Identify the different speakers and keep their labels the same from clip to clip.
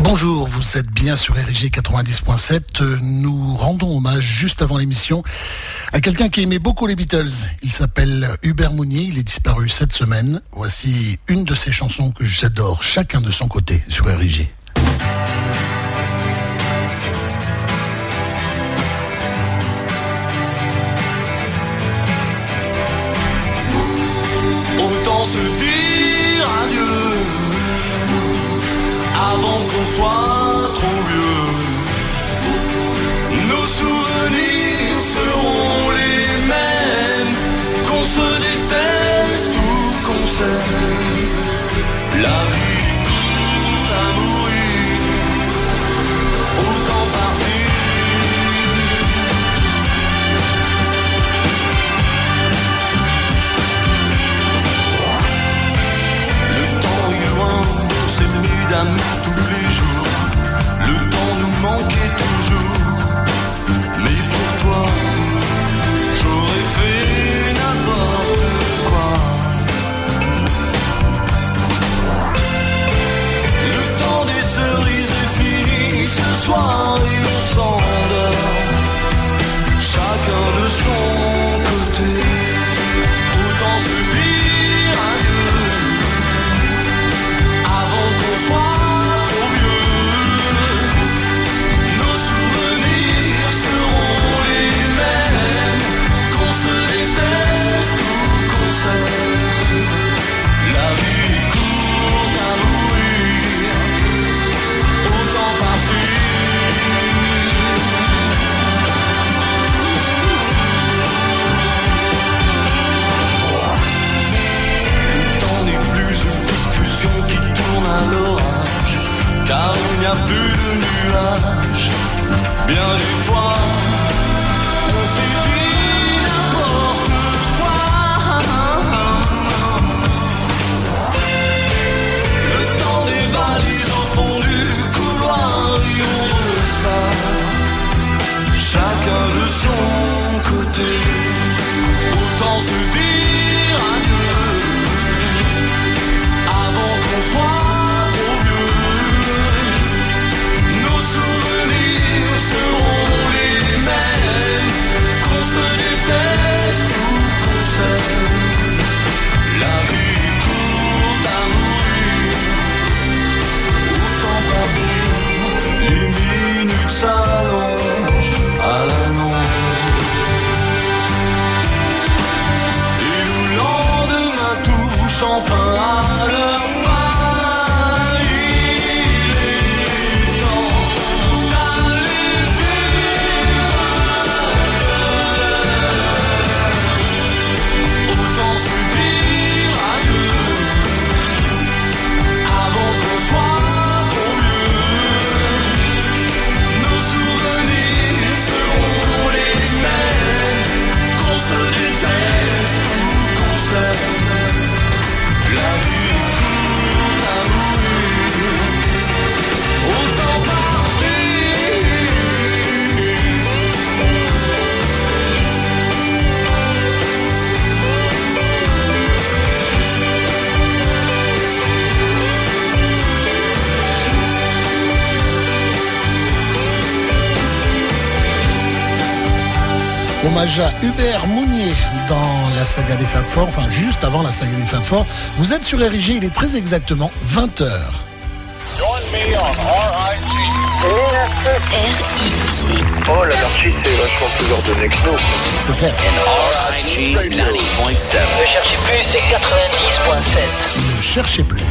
Speaker 1: Bonjour, vous êtes bien sur RG 90.7. Nous rendons hommage juste avant l'émission à quelqu'un qui aimait beaucoup les Beatles. Il s'appelle Hubert Mounier, il est disparu cette semaine. Voici une de ses chansons que j'adore, chacun de son côté sur RG.
Speaker 2: Avant manquait toujours. Mais pour toi, j'aurais fait n'importe quoi. Le temps des cerises est fini ce soir plus de nuages. Bien des fois, on dit n'importe quoi. Le temps des valises au fond du couloir et on repart. Chacun de son côté, autant se dire enfin à
Speaker 1: Hommage à Hubert Mounier dans la saga des Fab Four, enfin juste avant la saga des Fab Four. Vous êtes sur RIG, il est très exactement 20h.
Speaker 3: Oh, l'anarchie, c'est vachement plus ordonné que nous.
Speaker 1: C'est clair.
Speaker 4: RIG 90.7.
Speaker 5: Ne cherchez plus, c'est 90.7.
Speaker 1: Ne cherchez plus.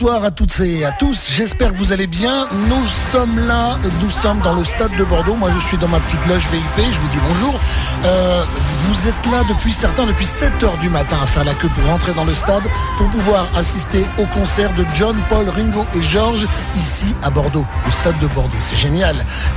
Speaker 1: Bonsoir à toutes et à tous, j'espère que vous allez bien. Nous sommes là, nous sommes dans le stade de Bordeaux. Moi je suis dans ma petite loge VIP, je vous dis bonjour. Euh, vous êtes là depuis certains, depuis 7 heures du matin à faire la queue pour rentrer dans le stade, pour pouvoir assister au concert de John, Paul, Ringo et George ici à Bordeaux, au stade de Bordeaux. C'est génial.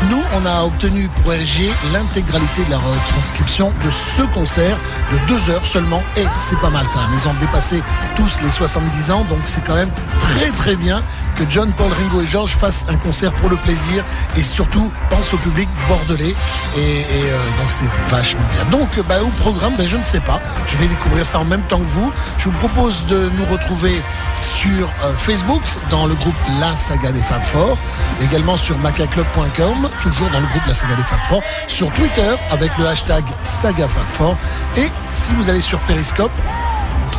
Speaker 1: Nous, on a obtenu pour RG l'intégralité de la retranscription de ce concert de 2 heures seulement et c'est pas mal quand même. Ils ont dépassé tous les 70 ans, donc c'est quand même très très bien que John, Paul, Ringo et George fassent un concert pour le plaisir et surtout pense au public bordelais. Et, euh, donc c'est vachement bien. Donc bah, au programme, bah, je ne sais pas. Je vais découvrir ça en même temps que vous. Je vous propose de nous retrouver sur euh, Facebook dans le groupe La Saga des Fab Four, également sur macaclub.com, toujours dans le groupe La Saga des Fab Four, sur Twitter avec le hashtag Saga Fab et si vous allez sur Periscope,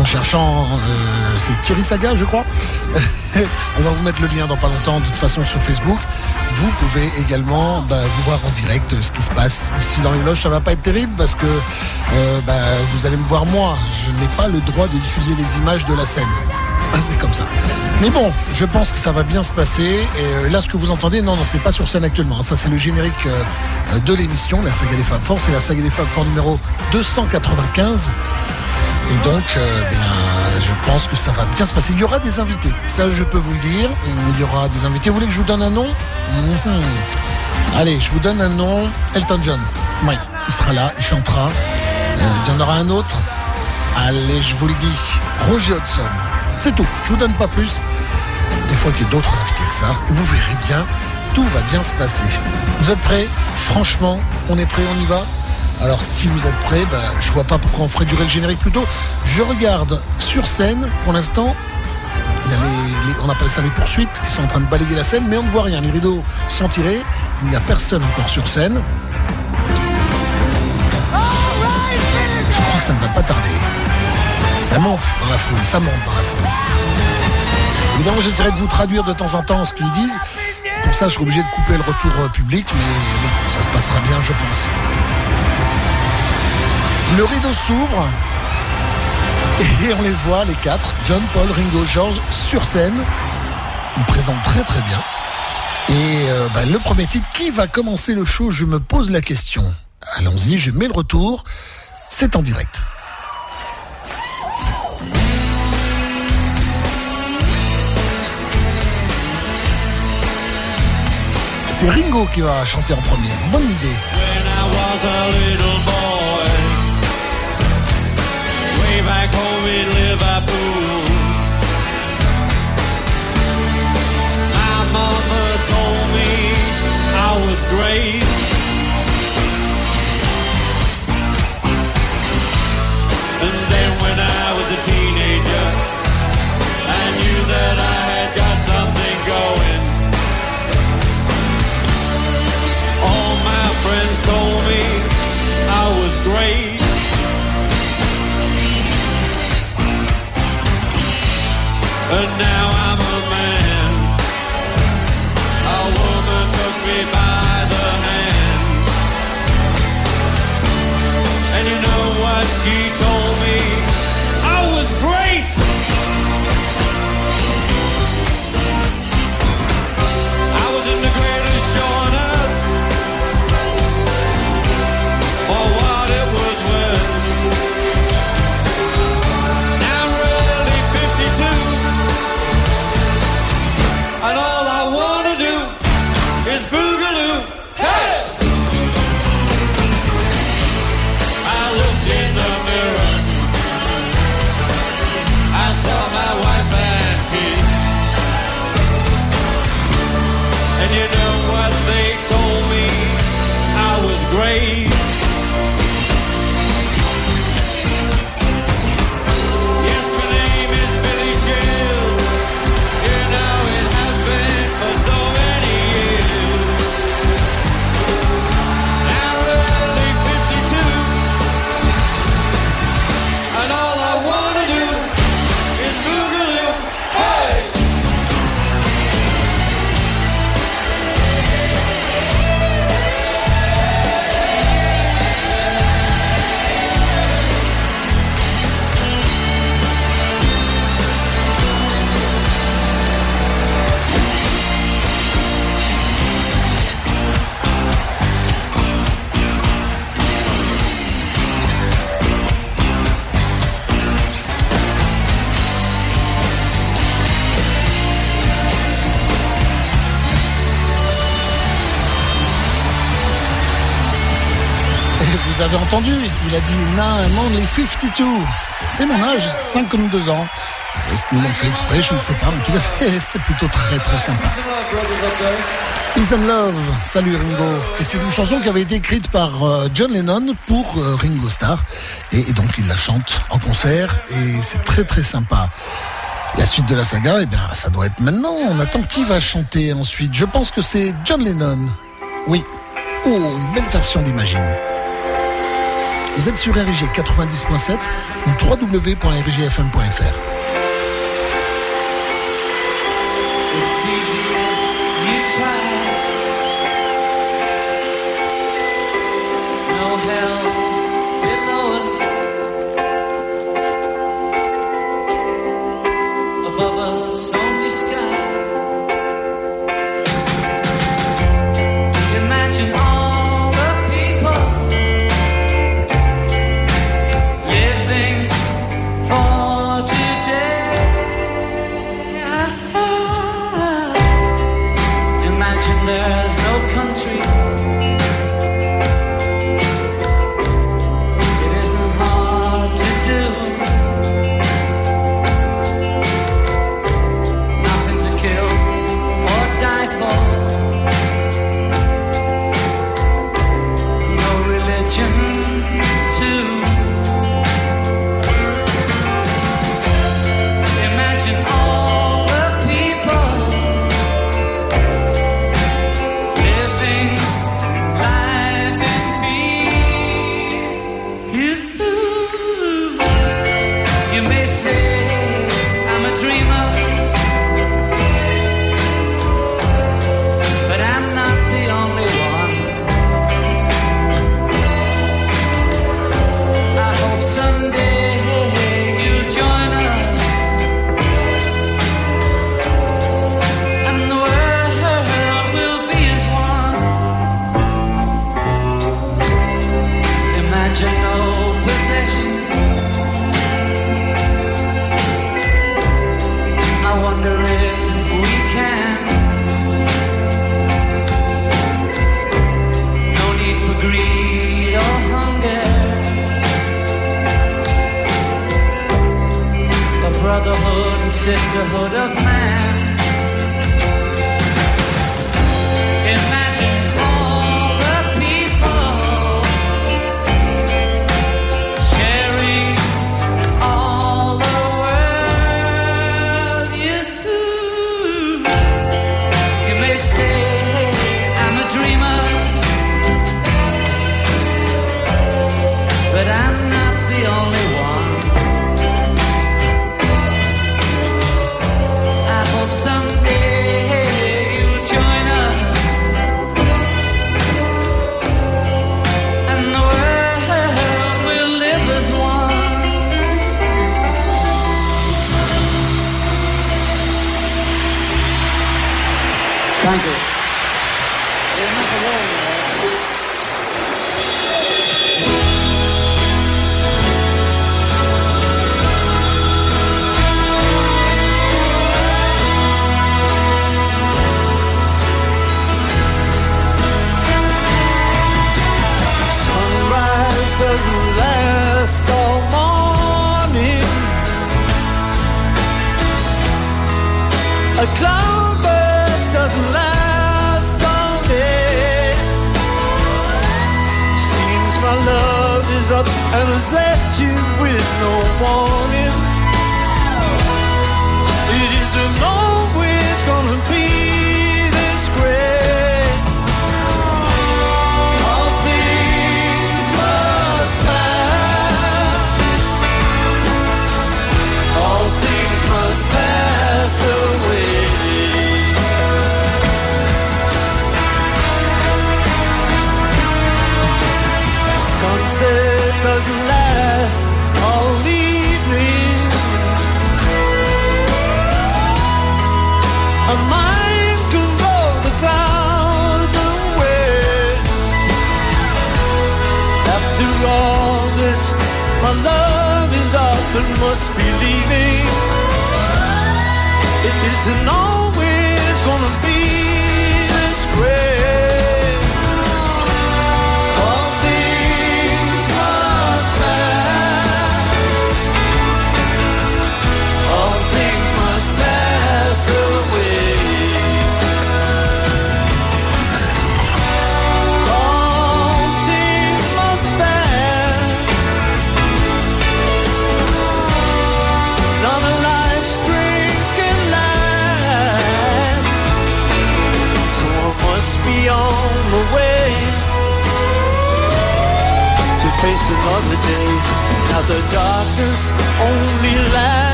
Speaker 1: en cherchant, euh, c'est Thierry Saga, je crois. On va vous mettre le lien dans pas longtemps, de toute façon, sur Facebook. Vous pouvez également bah, vous voir en direct ce qui se passe ici dans les loges. Ça va pas être terrible parce que euh, bah, vous allez me voir moi. Je n'ai pas le droit de diffuser les images de la scène. Ah, c'est comme ça. Mais bon, je pense que ça va bien se passer. Et euh, là, ce que vous entendez, non, non, c'est pas sur scène actuellement. Ça, c'est le générique de l'émission, la saga des Fab Four. C'est la saga des Fab Four numéro 295. Et donc, euh, bien, je pense que ça va bien se passer. Il y aura des invités, ça je peux vous le dire. Il y aura des invités. Vous voulez que je vous donne un nom mhm. Allez, je vous donne un nom. Elton John. Oui, il sera là, il chantera. Euh, il y en aura un autre. Allez, je vous le dis. Roger Hudson. C'est tout. Je vous donne pas plus. Des fois qu'il y a d'autres invités que ça, vous verrez bien. Tout va bien se passer. Vous êtes prêts? Franchement, on est prêts, on y va? Alors si vous êtes prêts, ben, je vois pas pourquoi on ferait durer le générique plus tôt. Je regarde sur scène, pour l'instant, on appelle ça les poursuites qui sont en train de balayer la scène, mais on ne voit rien. Les rideaux sont tirés, il n'y a personne encore sur scène. Je que ça ne va pas tarder. Ça monte dans la foule, ça monte dans la foule. Évidemment, j'essaierai de vous traduire de temps en temps ce qu'ils disent. Pour ça, je serai obligé de couper le retour euh, public, mais bon, ça se passera bien, je pense. Le rideau s'ouvre et on les voit, les quatre, John, Paul, Ringo, George, sur scène. Ils présentent très très bien. Et euh, bah, le premier titre, qui va commencer le show? Je me pose la question. Allons-y, je mets le retour. C'est en direct. C'est Ringo qui va chanter en premier. Bonne idée. Back home in Liverpool. My il a dit Now I'm only 52. C'est mon âge, 52 ans.
Speaker 4: Est-ce qu'ils l'ont fait exprès? Je ne sais pas. Mais en tout cas, c'est plutôt très très sympa. Peace and Love, salut Ringo. Et c'est une chanson qui avait été écrite par euh, John Lennon pour euh, Ringo Starr. Et, donc il la chante en concert et c'est très très sympa. La suite de la saga, eh bien, ça doit être maintenant. On attend qui va chanter ensuite. Je pense que c'est John Lennon. Oui. Oh, une belle version d'Imagine. Vous êtes sur RG 90.7 ou www.rgfm.fr.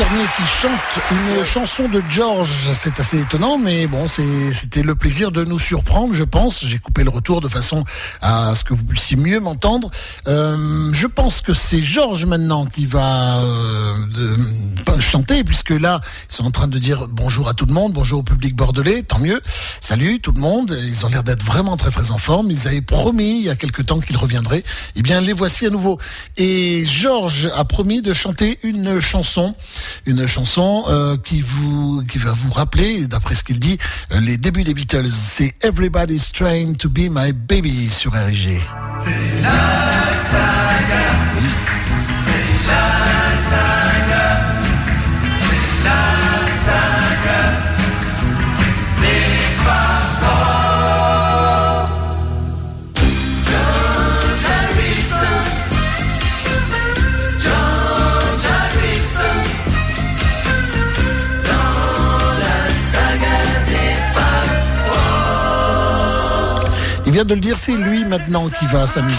Speaker 1: McCartney qui chante une chanson de George, c'est assez étonnant, mais bon, c'était le plaisir de nous surprendre, je pense. J'ai coupé le retour de façon à ce que vous puissiez mieux m'entendre. Euh, je pense que c'est George maintenant qui va euh, de- chanter, puisque là, ils sont en train de dire bonjour à tout le monde, bonjour au public bordelais, tant mieux. Salut tout le monde. Ils ont l'air d'être vraiment très très en forme. Ils avaient promis il y a quelque temps qu'ils reviendraient. Eh bien, les voici à nouveau. Et George a promis de chanter une chanson, une chanson euh, qui vous qui va vous rappeler, d'après ce qu'il dit, euh, les débuts des Beatles. C'est Everybody's Trying to Be My Baby sur RG. Il vient de le dire, c'est lui maintenant qui va s'amuser.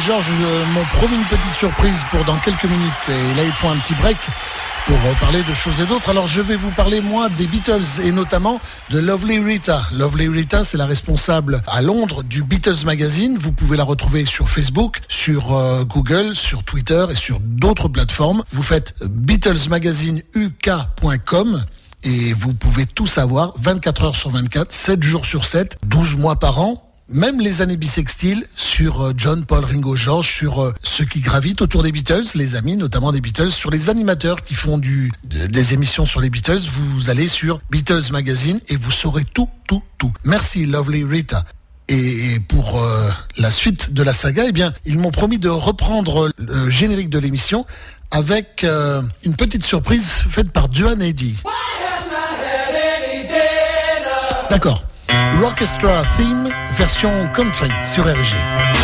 Speaker 1: Ringo et George m'ont promis une petite surprise pour dans quelques minutes. Et là, ils font un petit break pour parler de choses et d'autres. Alors je vais vous parler moi des Beatles et notamment de Lovely Rita. Lovely Rita, c'est la responsable à Londres du Beatles Magazine. Vous pouvez la retrouver sur Facebook, sur euh, Google, sur Twitter et sur d'autres plateformes. Vous faites BeatlesMagazineuk.com et vous pouvez tout savoir 24 heures sur 24, 7 jours sur 7, 12 mois par an même les années bissextiles sur euh, John, Paul, Ringo, George, sur euh, ceux qui gravitent autour des Beatles, les amis notamment des Beatles, sur les animateurs qui font du, des émissions sur les Beatles. Vous allez sur Beatles Magazine et vous saurez tout, tout, tout. Merci, Lovely Rita. Et pour euh, la suite de la saga, eh bien, ils m'ont promis de reprendre le générique de l'émission avec une petite surprise faite par Duane Eddy. D'accord. Rockestra Theme, version country sur RG.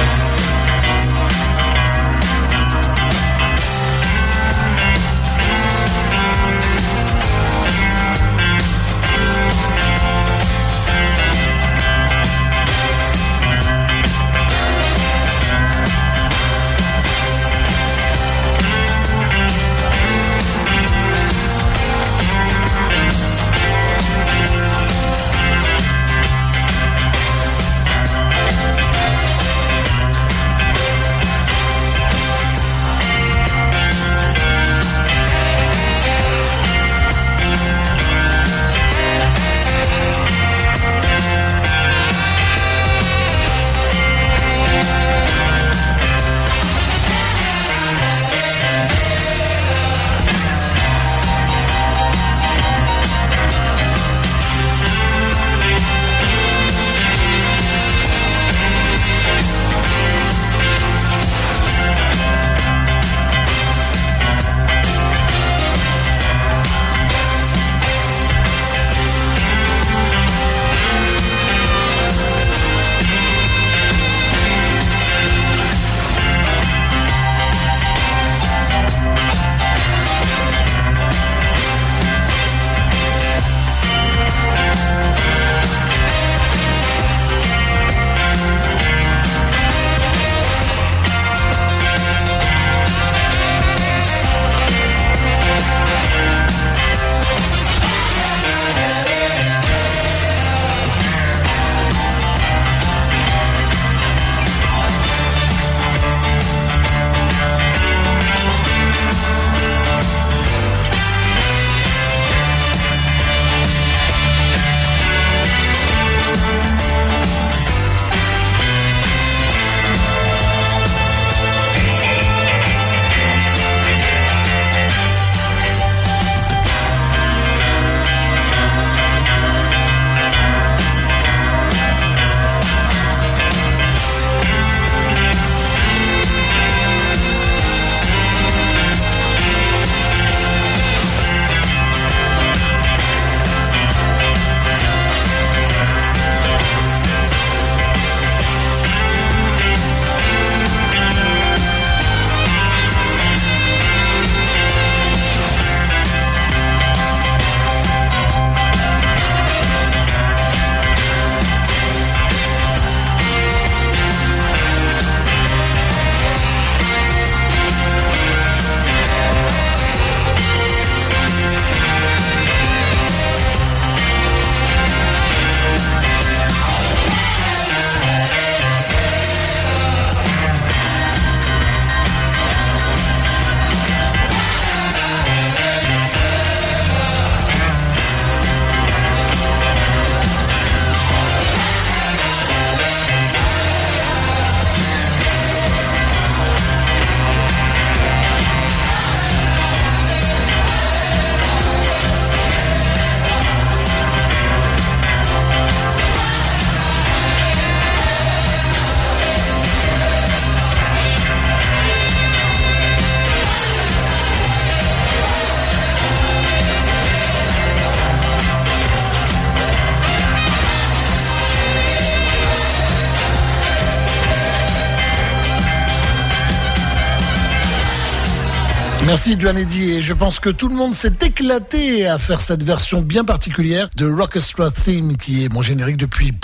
Speaker 1: Merci Duanedi et je pense que tout le monde s'est éclaté à faire cette version bien particulière de Rockestra Theme qui est mon générique depuis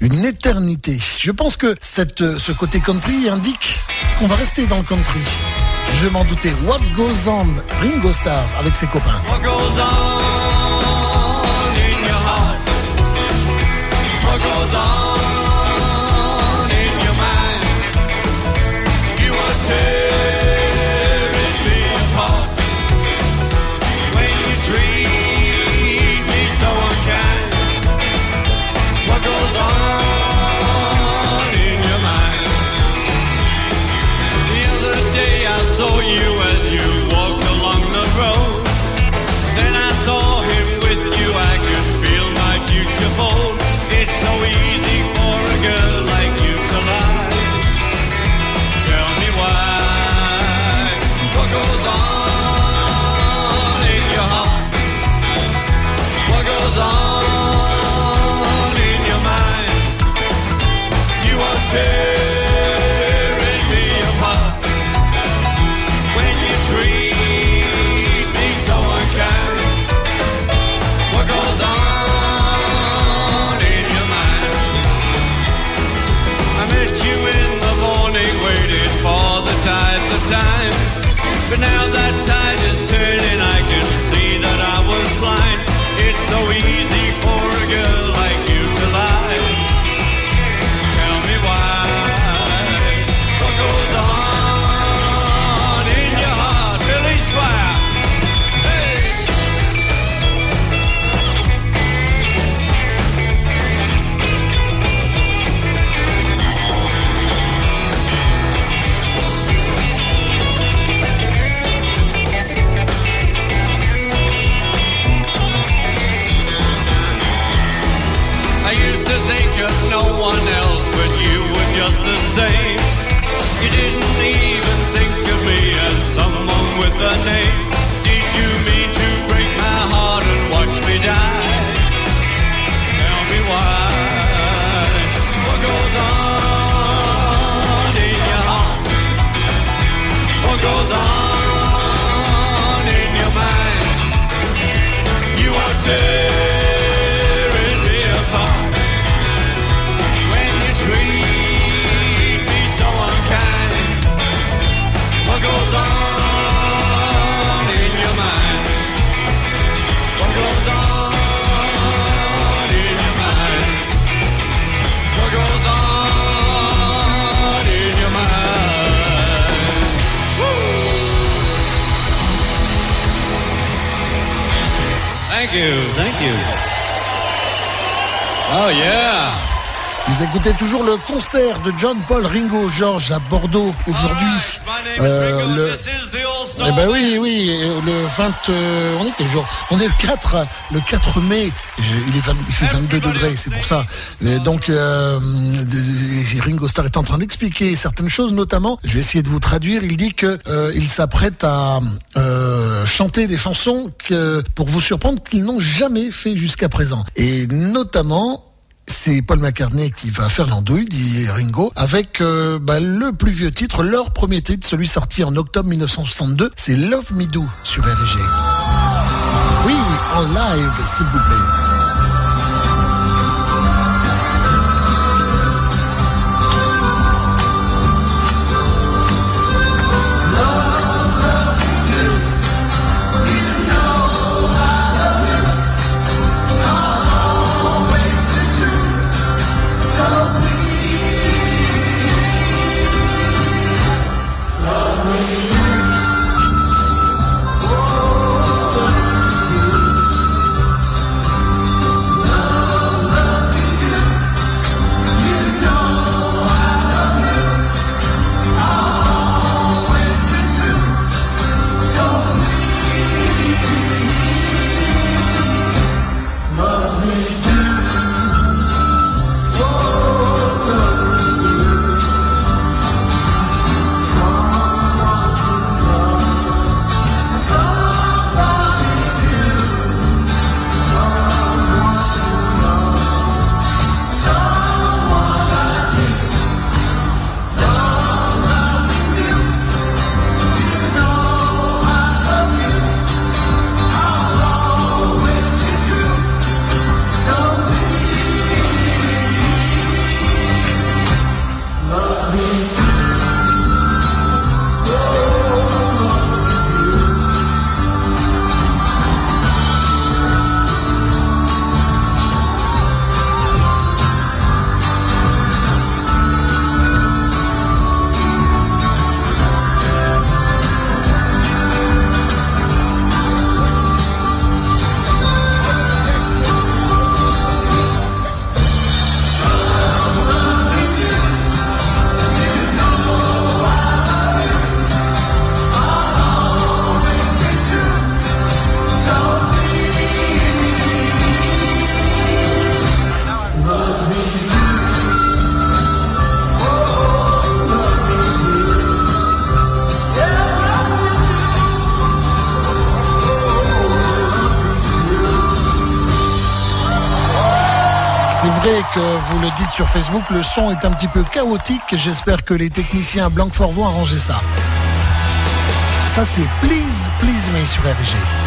Speaker 1: une éternité. Je pense que cette, ce côté country indique qu'on va rester dans le country. Je m'en doutais. What goes on Ringo Starr avec ses copains.
Speaker 6: What goes on
Speaker 1: Écoutez toujours le concert de John Paul Ringo George à Bordeaux aujourd'hui. Euh, le... Eh ben oui, oui, le 20, euh, on est quel On est le 4, le 4 mai. Il, est 20 il fait 22 degrés, c'est pour ça. Donc, euh, Ringo Starr est en train d'expliquer certaines choses, notamment, je vais essayer de vous traduire. Il dit que il s'apprête à chanter des chansons que, pour vous surprendre qu'ils n'ont jamais fait jusqu'à présent, et notamment c'est Paul McCartney qui va faire l'andouille, dit Ringo, avec euh, bah, le plus vieux titre, leur premier titre, celui sorti en octobre 1962, c'est Love Me Do sur RG. Oui, en live, s'il vous plaît. Que vous le dites sur Facebook, le son est un petit peu chaotique. J'espère que les techniciens à Blanquefort vont arranger ça. Ça, c'est Please, Please Me sur RG.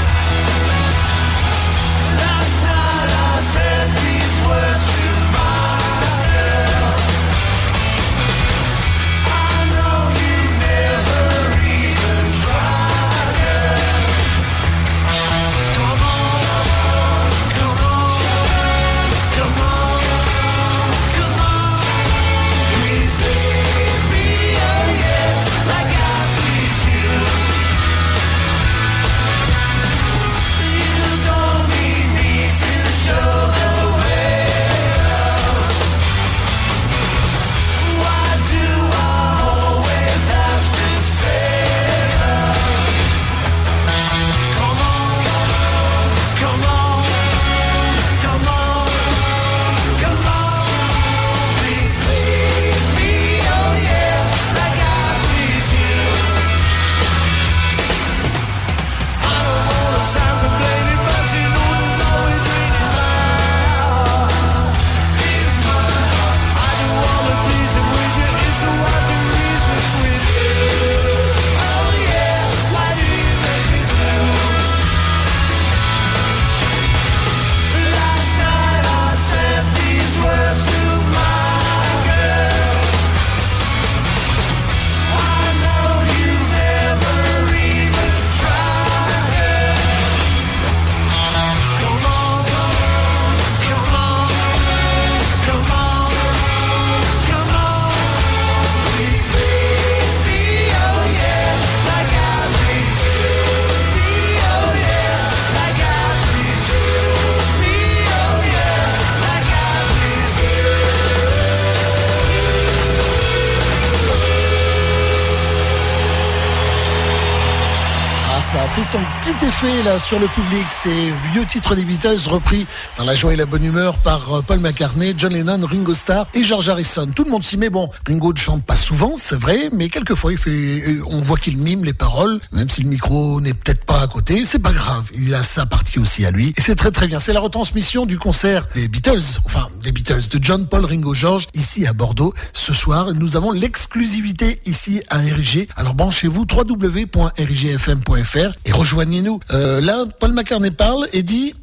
Speaker 1: Sur le public. Ces vieux titres des Beatles repris dans la joie et la bonne humeur par euh, Paul McCartney, John Lennon, Ringo Starr et George Harrison. Tout le monde s'y met. Bon, Ringo ne chante pas souvent, c'est vrai, mais quelquefois il fait, euh, on voit qu'il mime les paroles, même si le micro n'est peut-être pas à côté. C'est pas grave. Il a sa partie aussi à lui et c'est très très bien. C'est la retransmission du concert des Beatles, enfin Beatles de John, Paul, Ringo, George ici à Bordeaux ce soir. Nous avons l'exclusivité ici à RIG. Alors branchez-vous www.rigfm.fr et rejoignez-nous. Euh, là, Paul McCartney parle et dit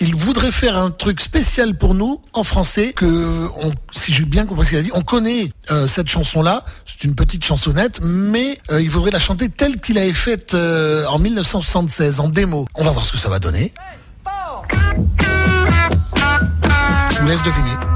Speaker 1: il voudrait faire un truc spécial pour nous en français que si j'ai bien compris ce qu'il a dit on connaît euh, cette chanson là c'est une petite chansonnette mais euh, il voudrait la chanter telle qu'il avait faite en 1976 en démo on va voir ce que ça va donner je vous laisse deviner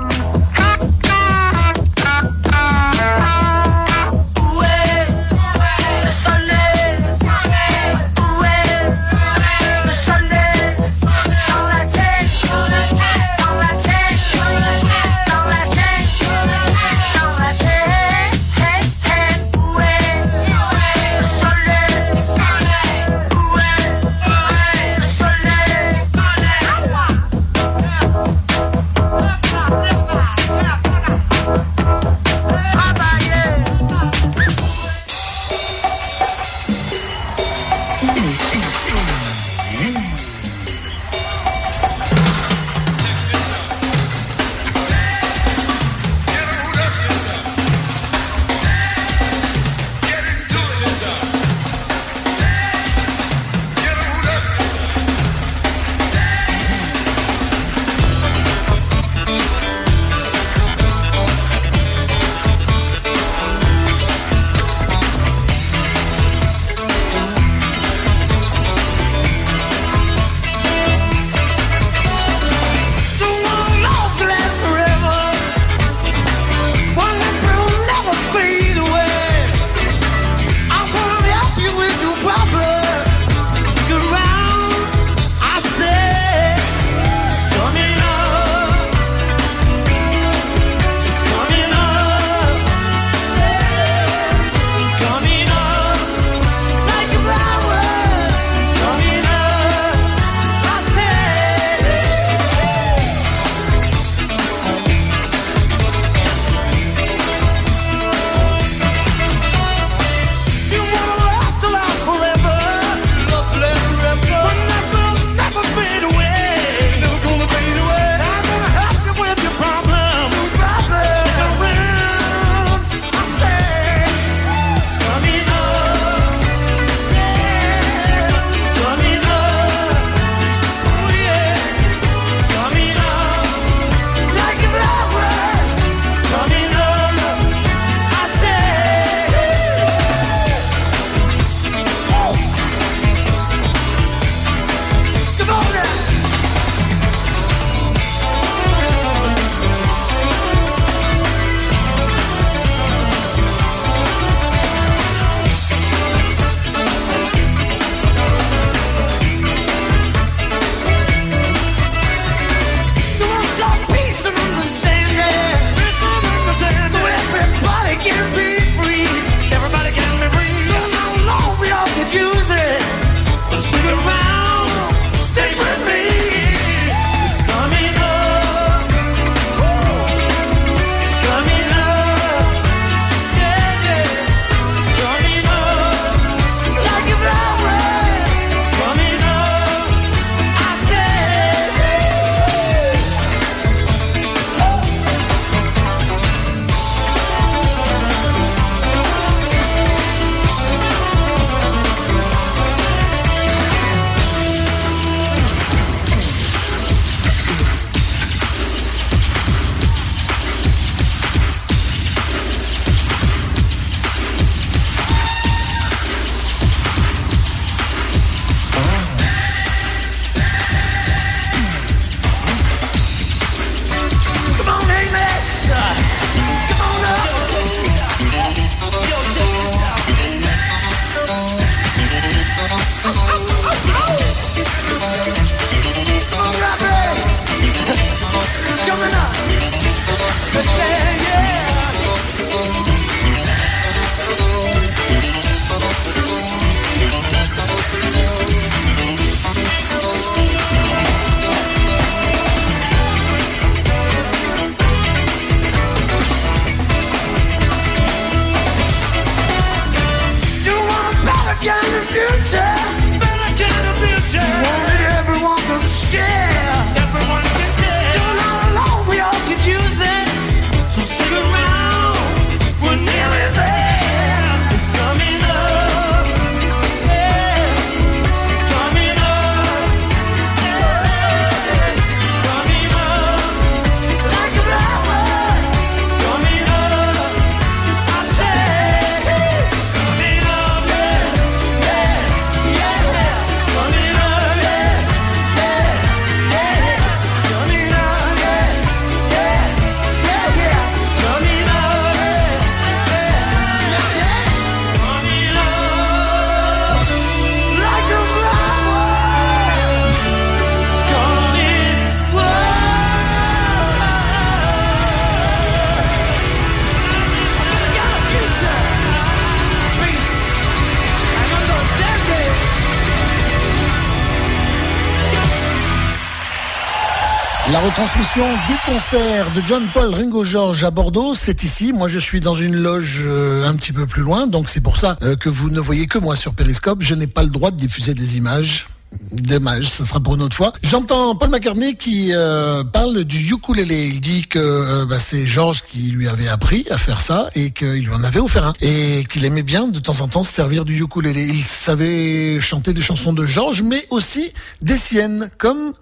Speaker 1: retransmission du concert de John Paul Ringo George à Bordeaux, c'est ici. Moi, je suis dans une loge euh, un petit peu plus loin, donc c'est pour ça euh, que vous ne voyez que moi sur Periscope. Je n'ai pas le droit de diffuser des images. Dommage, ce sera pour une autre fois. J'entends Paul McCartney qui euh, parle du ukulélé. Il dit que bah, c'est George qui lui avait appris à faire ça et qu'il lui en avait offert un. Et qu'il aimait bien de temps en temps se servir du ukulélé. Il savait chanter des chansons de George, mais aussi des siennes, comme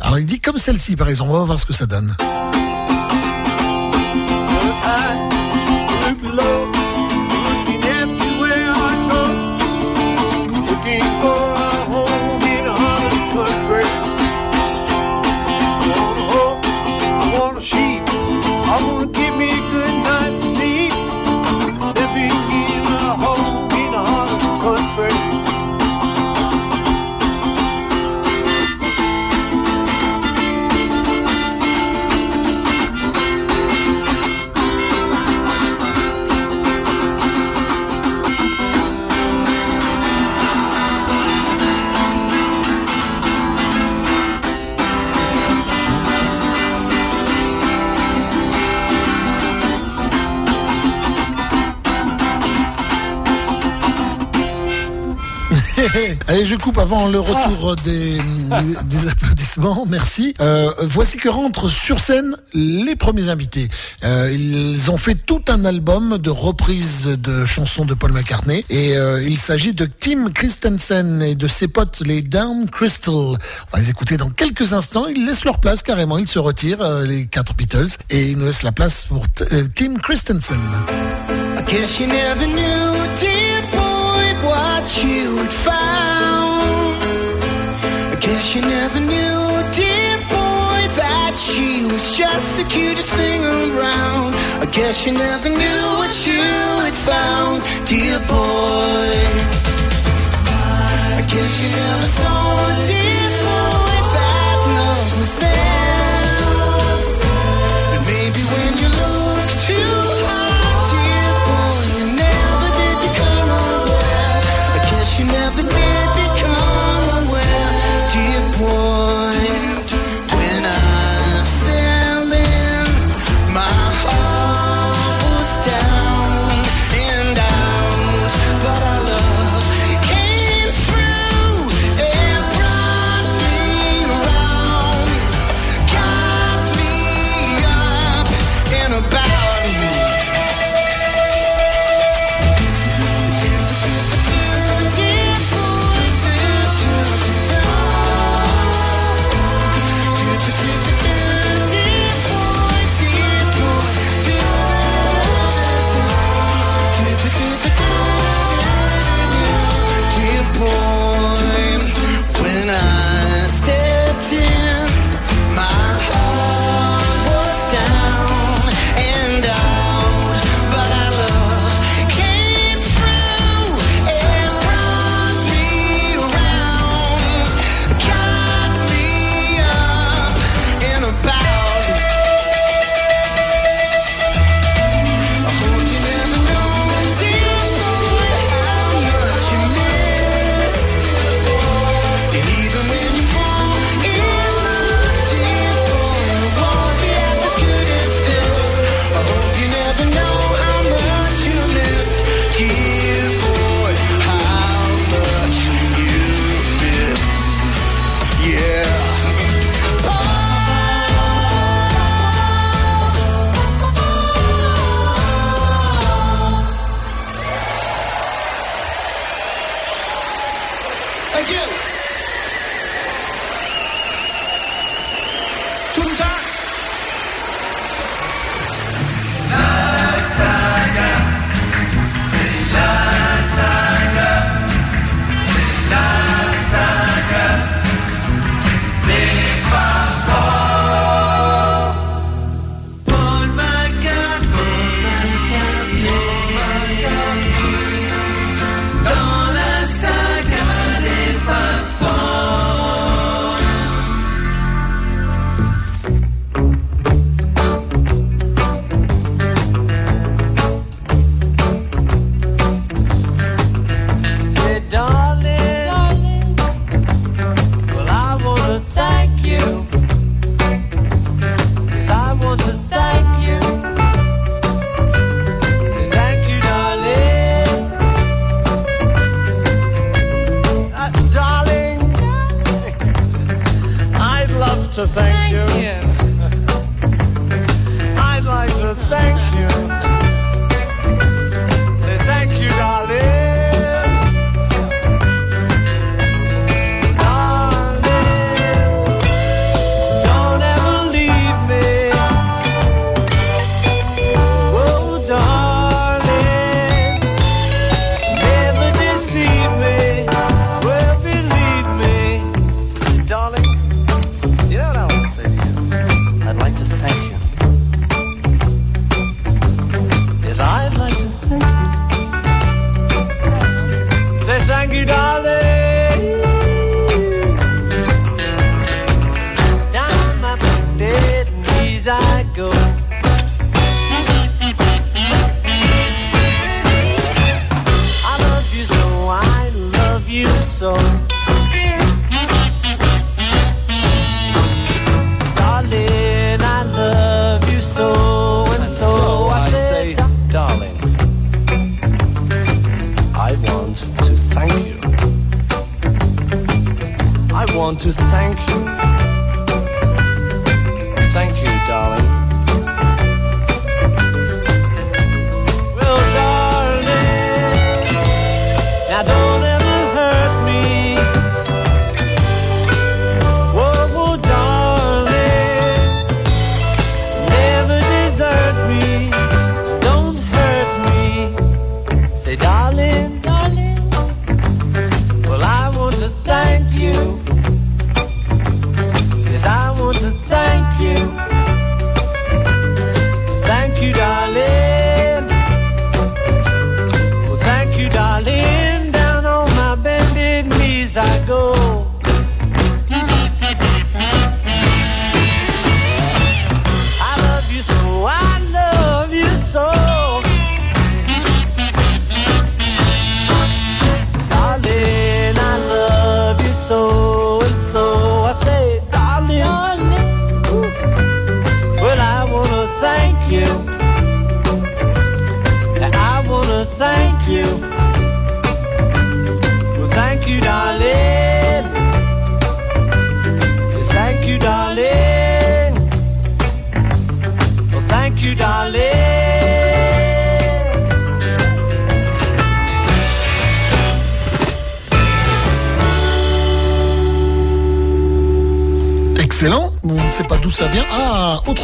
Speaker 1: alors il dit comme celle-ci par exemple, on va voir ce que ça donne. Allez, je coupe avant le retour des, des, applaudissements. Merci. Euh, voici que rentrent sur scène les premiers invités. Euh, ils ont fait tout un album de reprises de chansons de Paul McCartney et euh, il s'agit de Tim Christensen et de ses potes les Down Crystal. On va les écouter dans quelques instants. Ils laissent leur place carrément. Ils se retirent, euh, les quatre Beatles, et ils nous laissent la place pour euh, Tim Christensen. I guess you never knew, dear boy, what you would just the cutest thing around. I guess you never knew what you had found, dear boy. I guess you never saw, dear boy,
Speaker 4: Darling.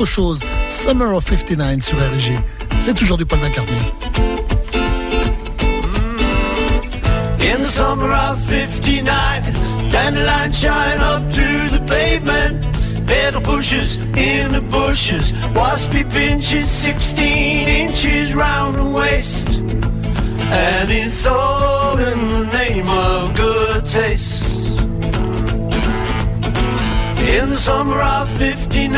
Speaker 1: Autre chose. Summer of 59 sur RG. C'est toujours du Paul McCartney. Mm.
Speaker 2: In the summer of 59, dandelions shine up to the pavement. Pedal bushes in the bushes, waspy pinches 16 inches round the waist. And it's all in the name of good taste. In the summer of 59,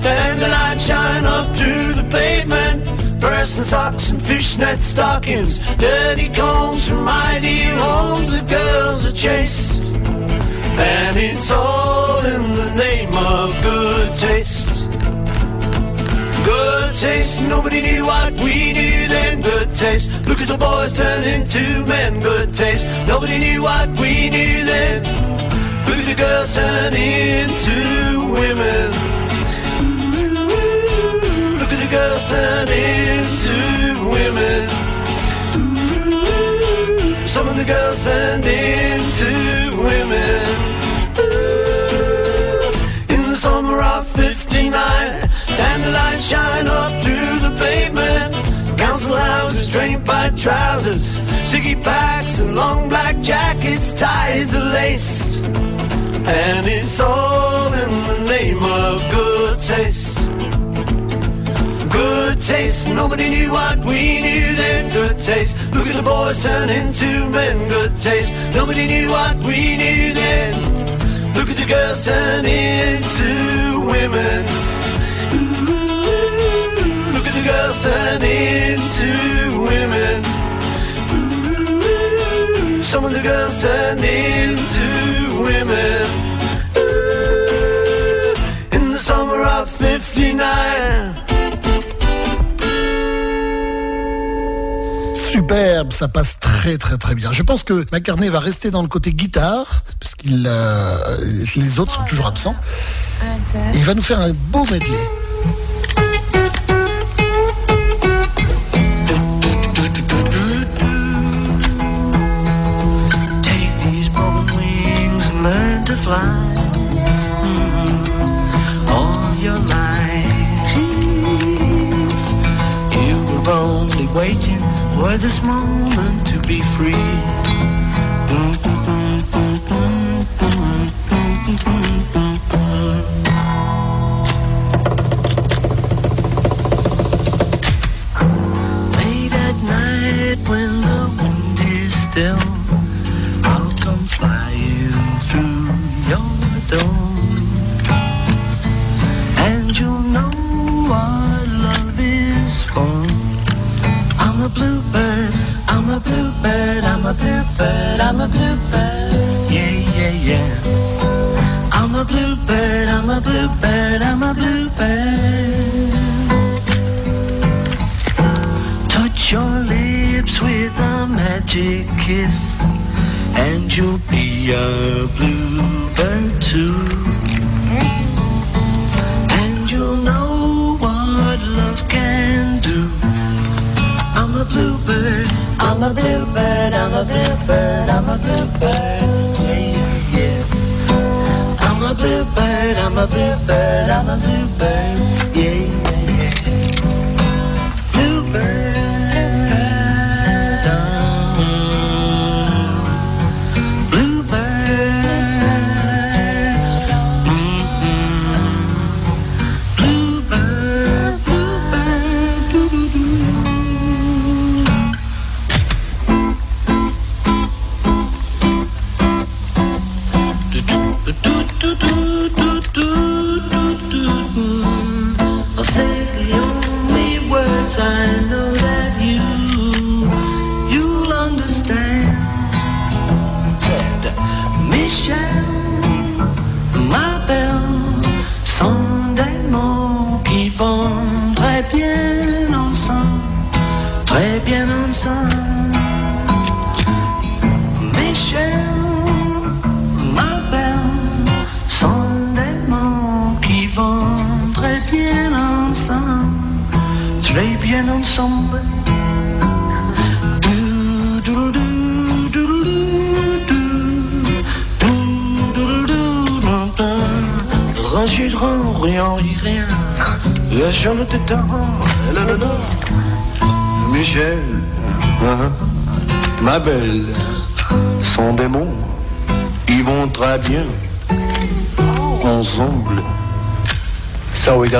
Speaker 2: dandelion shine up to the pavement. Pressing socks and fishnet stockings, dirty combs from ideal homes, the girls are chased. And it's all in the name of good taste. Good taste, nobody knew what we knew then. Good taste, look at the boys turn into men. Good taste, nobody knew what we knew then. The girls turn into women. Look at the girls turn into women. Some of the girls turned into women. In the summer of 59, dandelions shine up through the pavement. Council houses draped by trousers, sticky packs and long black jackets, ties are laced. And it's all in the name of good taste. Good taste, nobody knew what we knew then. Good taste, look at the boys turn into men. Good taste, nobody knew what we knew then. Look at the girls turn into women. Look at the girls turn into women. Some of the girls turn into
Speaker 1: Superbe, ça passe très très très bien. Je pense que McCartney va rester dans le côté guitare, parce euh, les autres sont toujours absents. Ah, il va nous faire un beau medley.
Speaker 7: fly mm, all your life. You were only waiting for this moment to be free. Mm.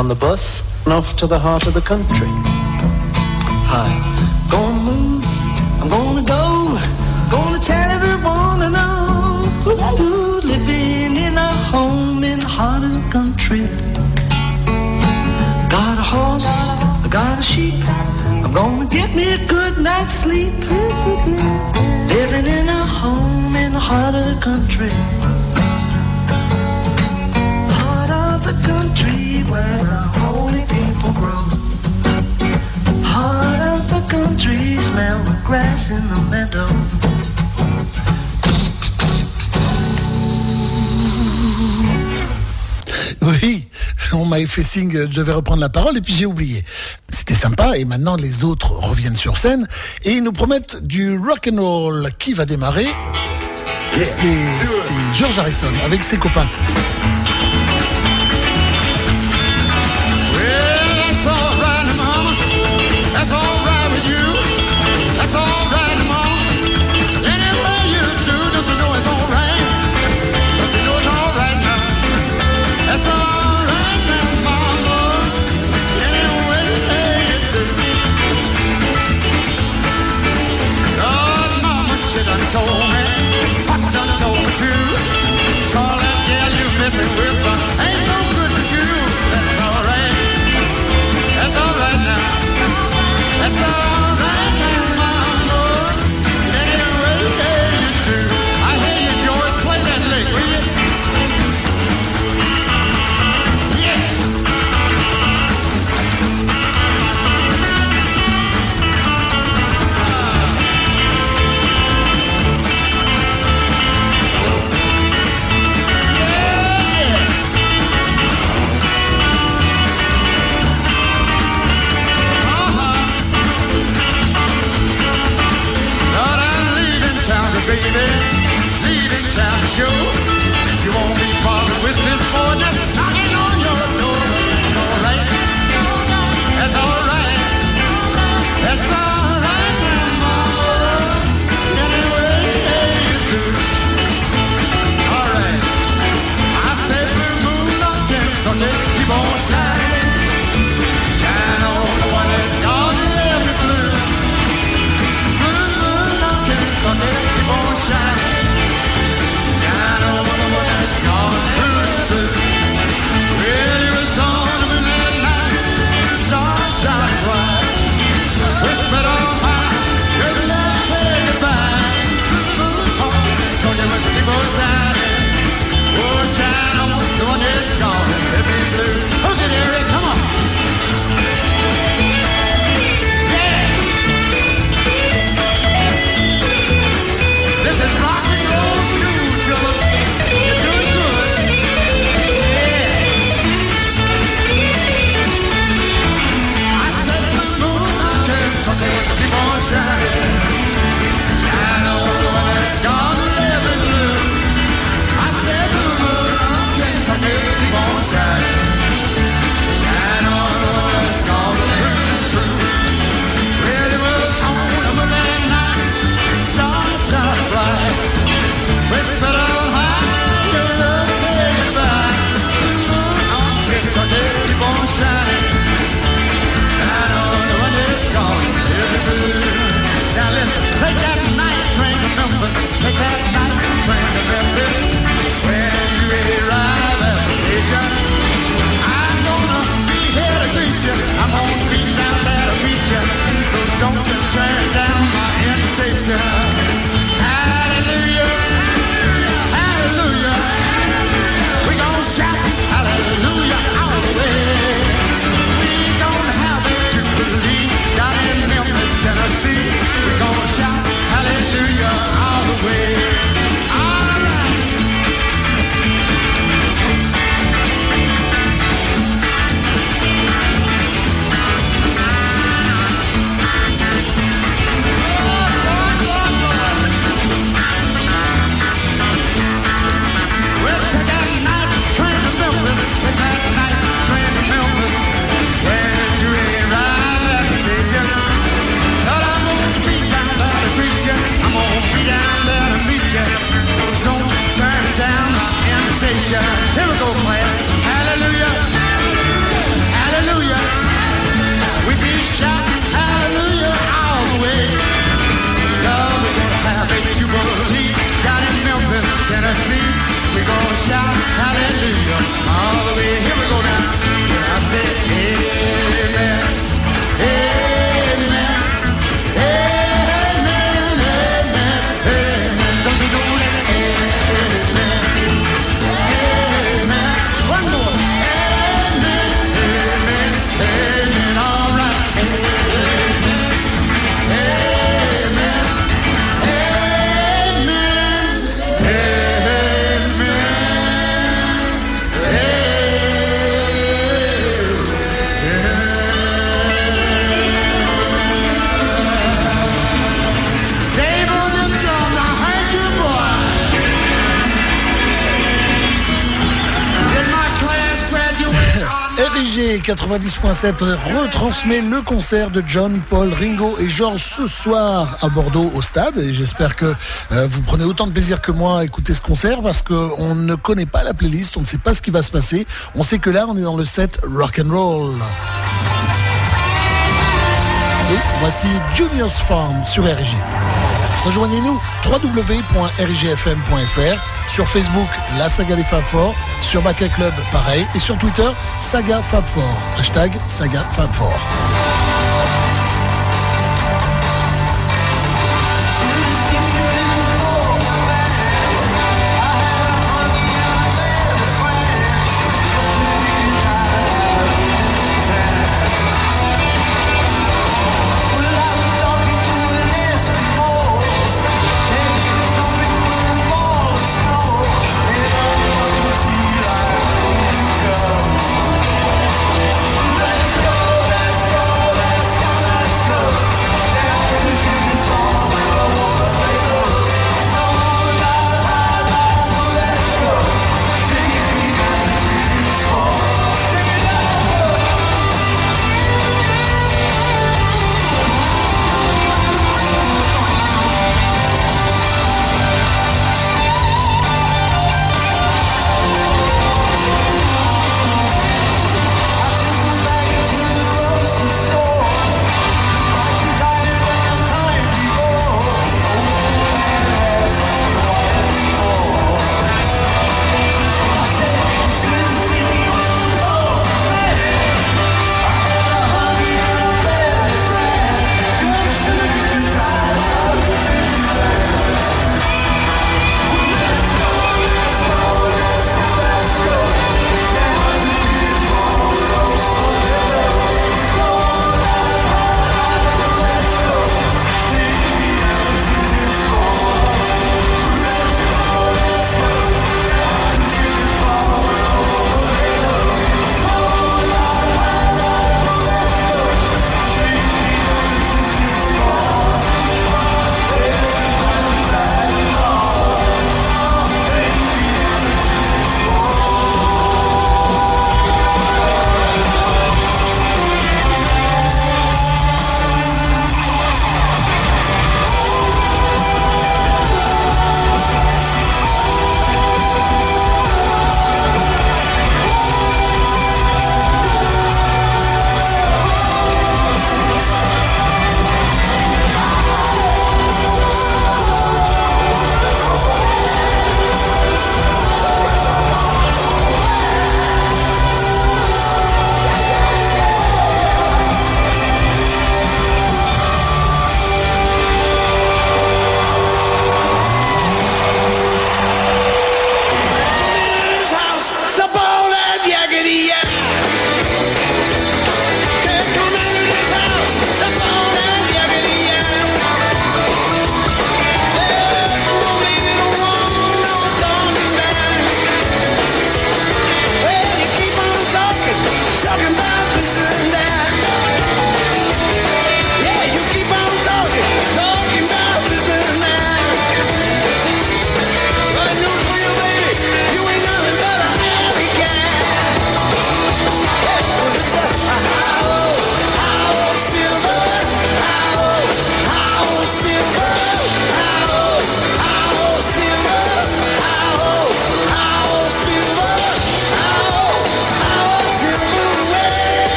Speaker 7: on the bus and off to the heart of the country. Hi.
Speaker 1: fait je vais reprendre la parole et puis j'ai oublié. C'était sympa et maintenant les autres reviennent sur scène et ils nous promettent du rock and roll qui va démarrer. Yeah. C'est George Harrison avec ses copains.
Speaker 8: we're
Speaker 1: 90.7 retransmet le concert de John, Paul, Ringo et George ce soir à Bordeaux au stade. J'espère que euh, vous prenez autant de plaisir que moi à écouter ce concert parce qu'on ne connaît pas la playlist, on ne sait pas ce qui va se passer. On sait que là, on est dans le set rock and roll. Voici Junior's Farm sur RG. Rejoignez-nous www.rgfm.fr sur Facebook La Saga des Fab Four, sur Maca Club pareil et sur Twitter Saga Fab Four. Hashtag Saga Fab Four.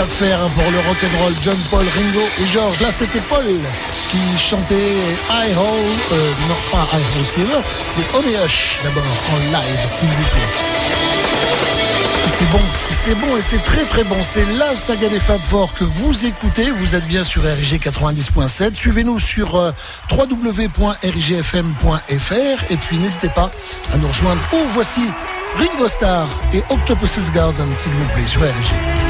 Speaker 1: Savent faire pour le rock and roll. John Paul, Ringo et George. Là, c'était Paul qui chantait I Ho, euh, non pas I Ho Silver, c'était Hush d'abord en live, s'il vous plaît. C'est bon, c'est bon et c'est très très bon. C'est la saga des Fab Four que vous écoutez. Vous êtes bien sur RIG 90.7. Suivez-nous sur euh, www.rigfm.fr et puis n'hésitez pas à nous rejoindre. Oh, voici Ringo Starr et Octopus's Garden, s'il vous plaît, sur RIG.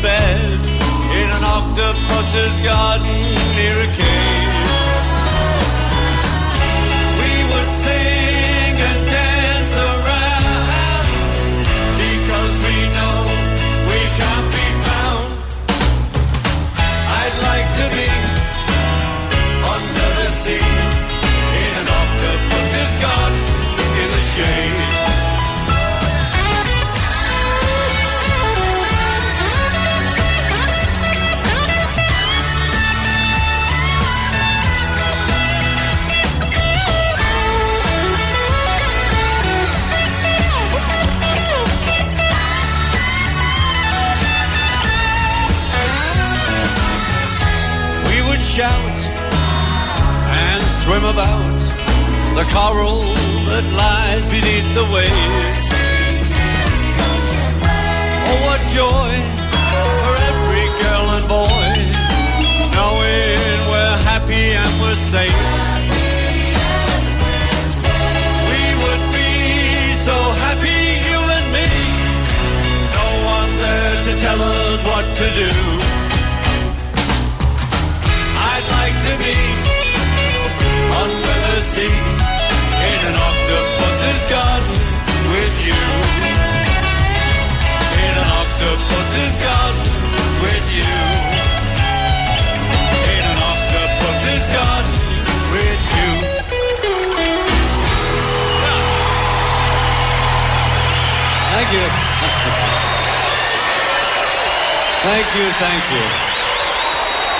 Speaker 6: Seabed in an octopus's garden near a cave. We would sing and dance around because we know we can't be found. I'd like to be swim about the coral that lies beneath the waves. Oh, what joy for every girl and boy, knowing we're happy and we're safe. We would be so happy, you and me. No one there to tell us what to do. I'd like to be the in an octopus's garden with you. In an octopus's garden with you. In an octopus's garden with you. Thank you. thank you, thank you.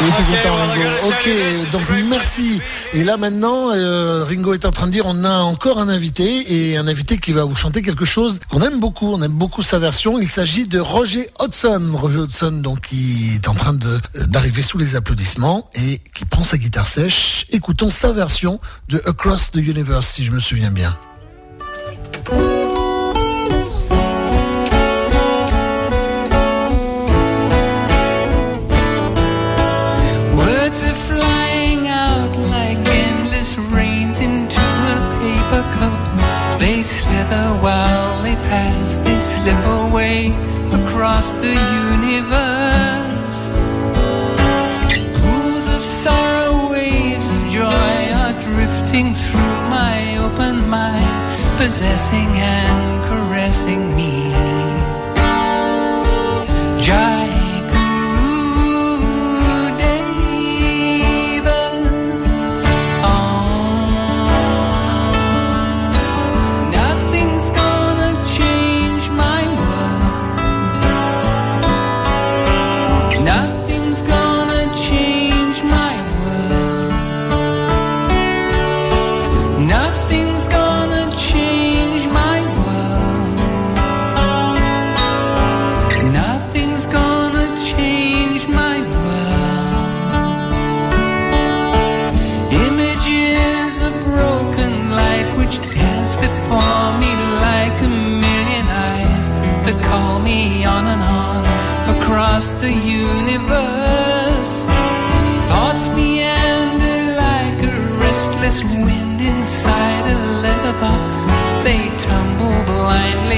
Speaker 1: Il est tout content, Ringo. Ok, donc merci. Et là maintenant, euh, Ringo est en train de dire, on a encore un invité et un invité qui va vous chanter quelque chose qu'on aime beaucoup. On aime beaucoup sa version. Il s'agit de Roger Hodgson. Roger Hodgson, donc qui est en train de d'arriver sous les applaudissements et qui prend sa guitare sèche. Écoutons sa version de Across the Universe, si je me souviens bien.
Speaker 9: Slip away across the universe. Pools of sorrow, waves of joy are drifting through my open mind, possessing and caressing me. A letterbox. They tumble blindly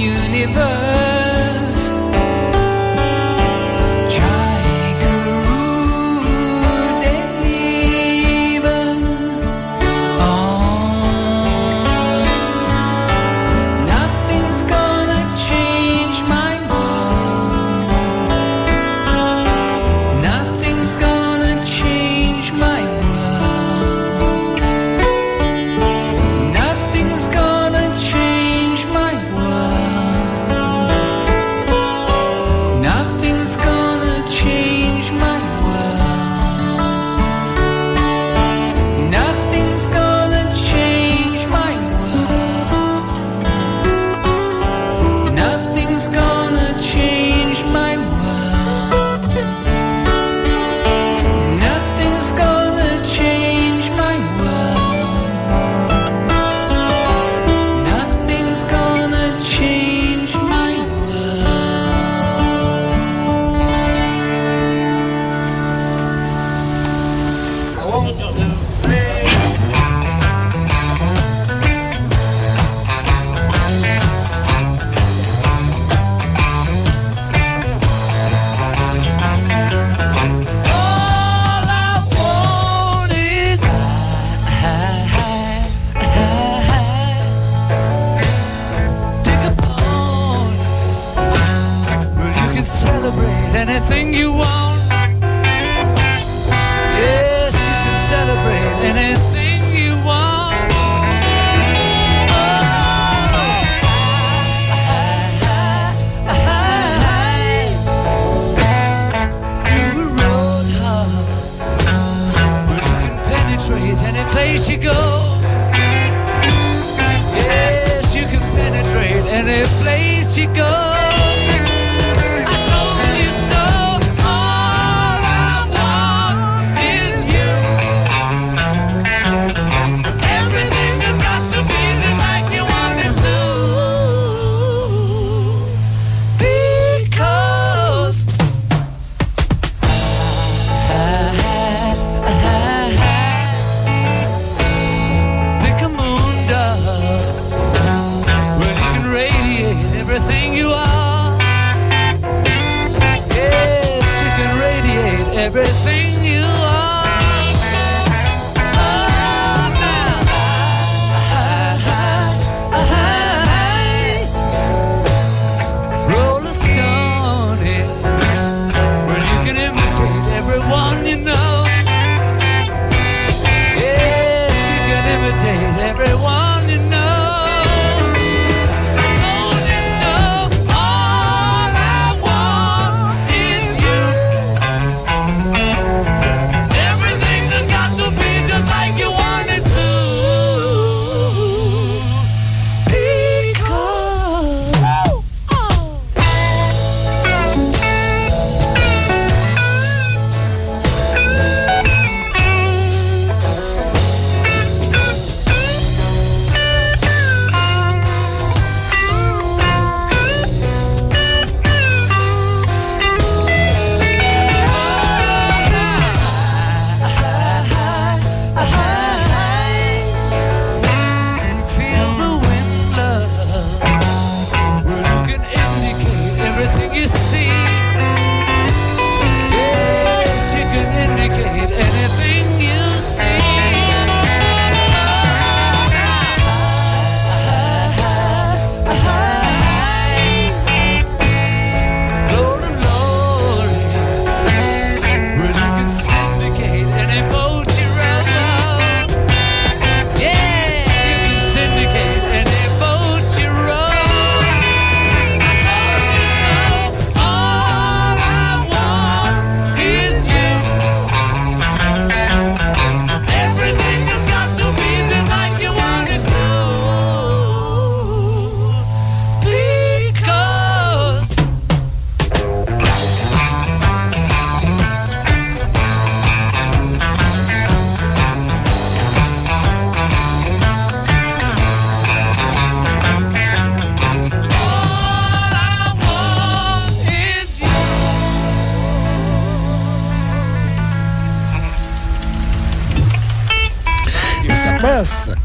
Speaker 9: universe.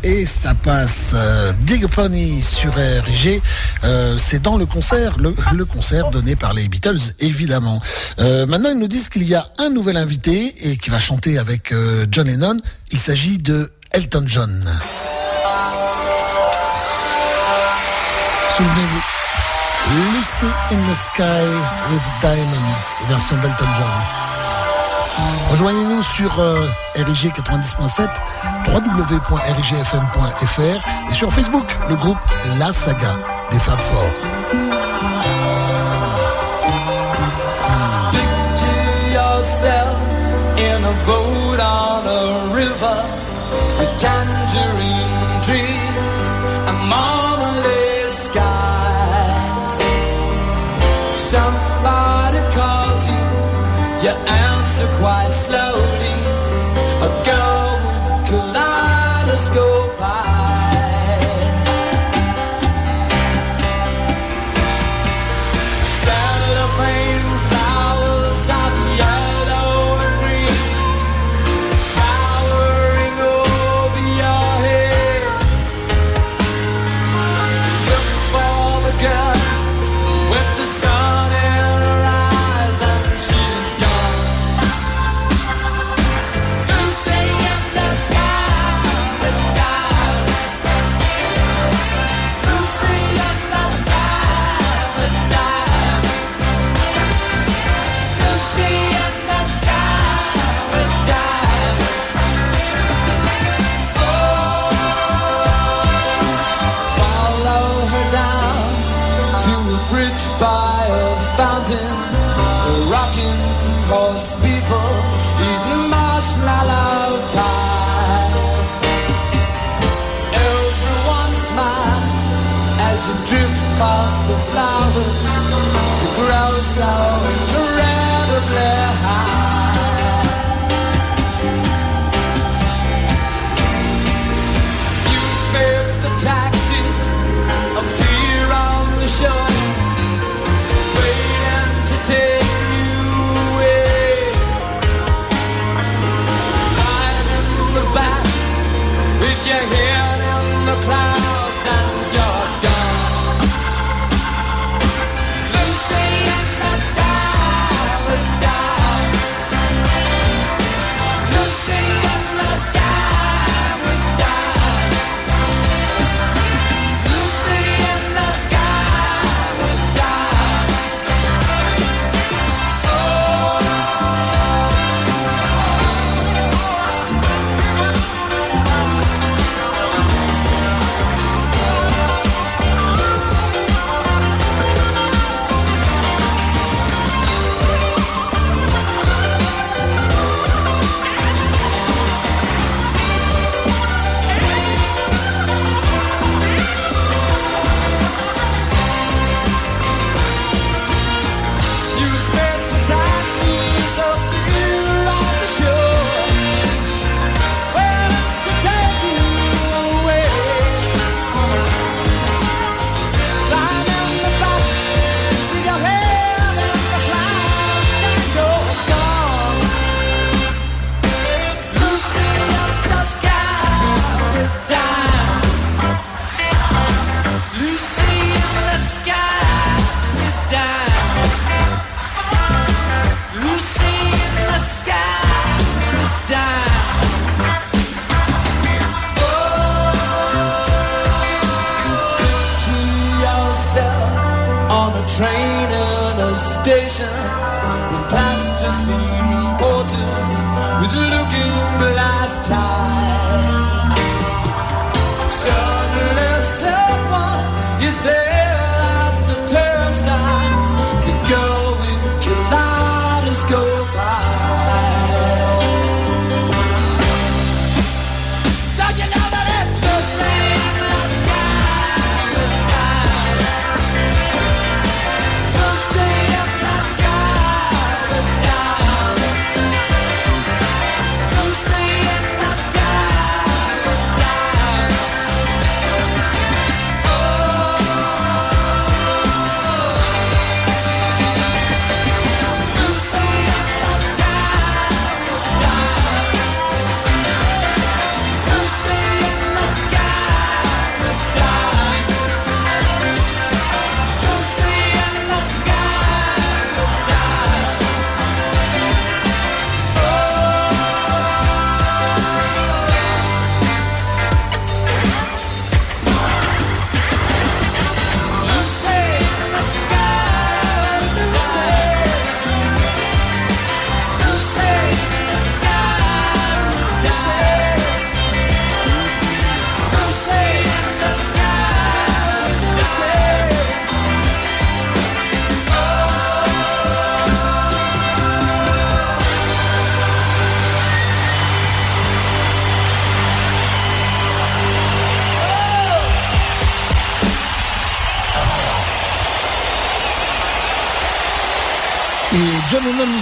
Speaker 1: et ça passe. Euh, Dig Pony sur RG. Euh, c'est dans le concert, le, le, concert donné par les Beatles, évidemment. Euh, maintenant, ils nous disent qu'il y a un nouvel invité et qui va chanter avec euh, John Lennon. Il s'agit de Elton John. Souvenez-vous. Lucy in the Sky with Diamonds, version d'Elton John. Rejoignez-nous sur euh, RIG 90.7, www.rigfm.fr et sur Facebook, le groupe La Saga des Fab Four.
Speaker 9: In a boat on a river with tangerine trees and marmalade skies. Somebody calls you, you quite slow. So.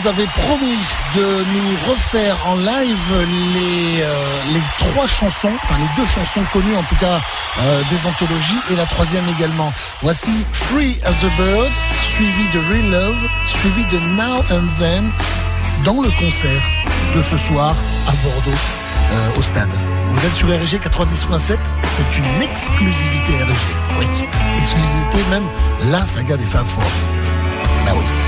Speaker 1: Nous avait promis de nous refaire en live les, euh, les trois chansons, enfin les deux chansons connues en tout cas euh, des anthologies et la troisième également. Voici Free as a Bird, suivi de Real Love, suivi de Now and Then dans le concert de ce soir à Bordeaux euh, au stade. Vous êtes sur RG 90.7, c'est une exclusivité RG. Oui, exclusivité même la saga des Fab Four. Bah oui.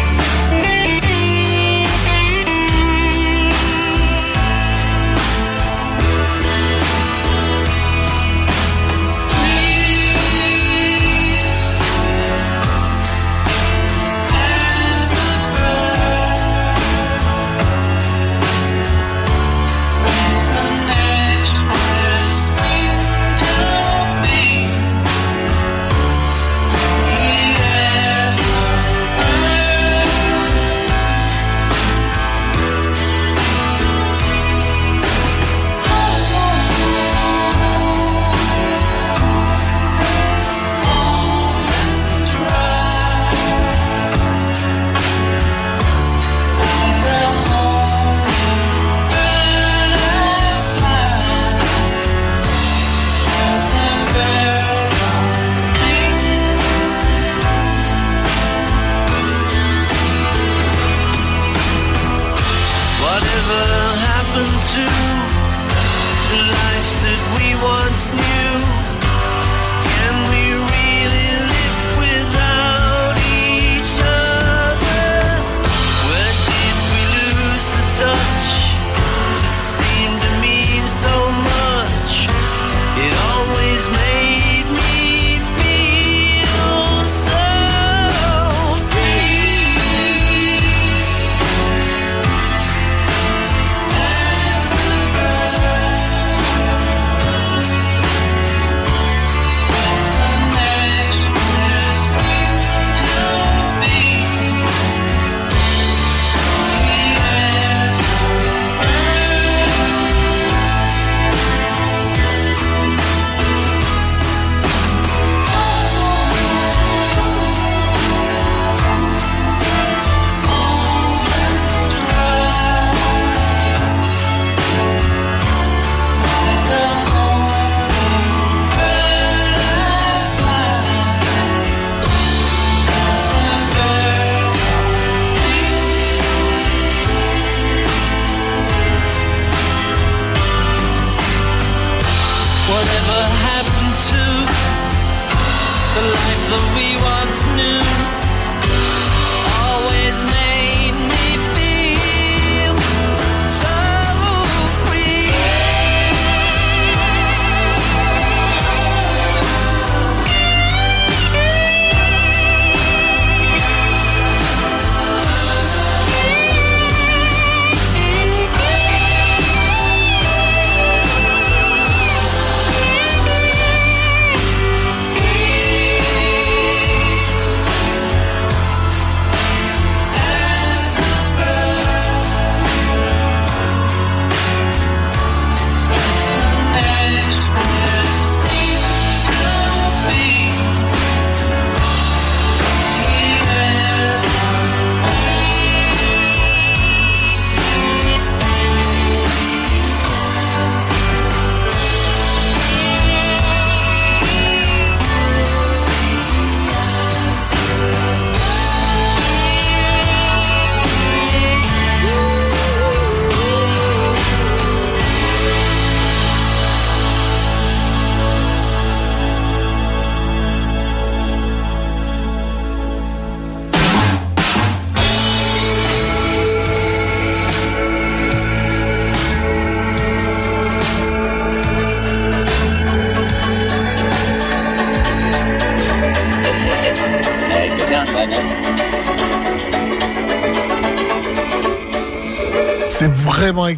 Speaker 1: shoes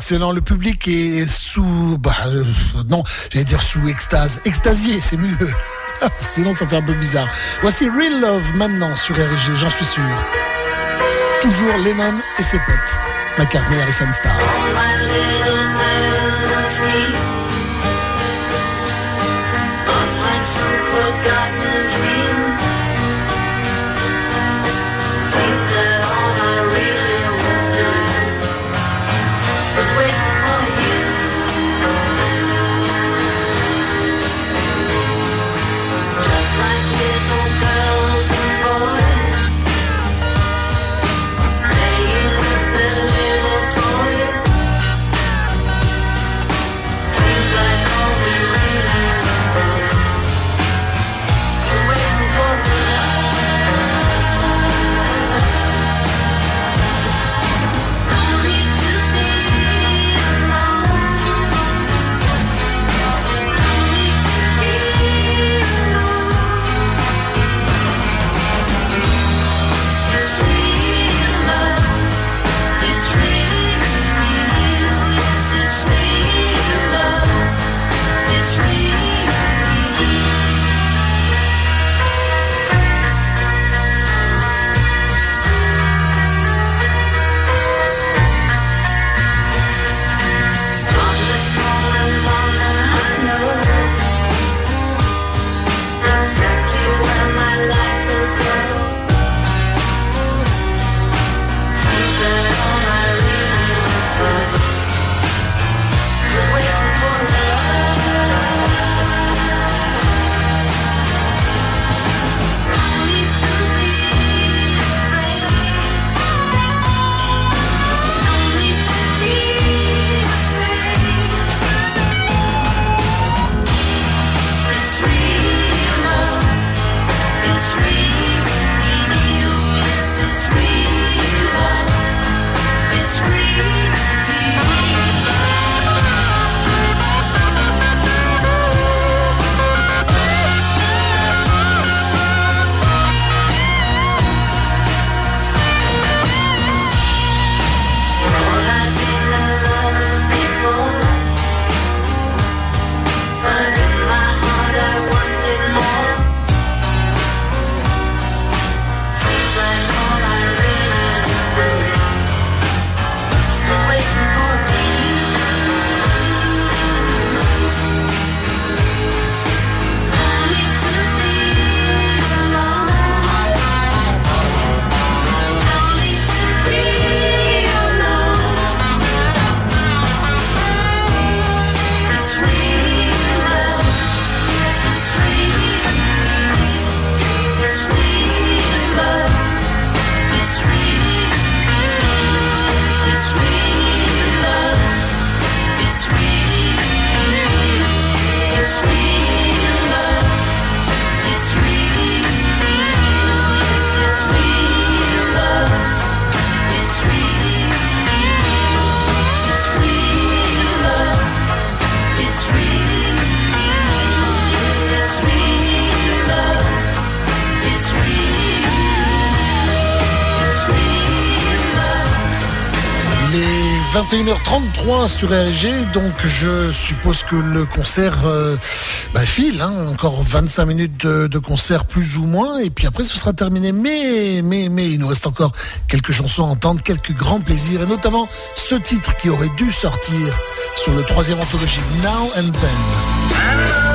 Speaker 1: excellent. Le public est sous, bah, euh, non, j'allais dire sous extase. Extasié, c'est mieux. Sinon, ça fait un peu bizarre. Voici Real Love maintenant sur RG, j'en suis sûr. Toujours Lennon et ses potes. McCartney, Harrison Star. 21h33 sur RG, donc je suppose que le concert euh, bah, file, hein, encore 25 minutes de, de concert plus ou moins, et puis après ce sera terminé. Mais, mais, mais, il nous reste encore quelques chansons à entendre, quelques grands plaisirs, et notamment ce titre qui aurait dû sortir sur le troisième anthologie, Now and Then.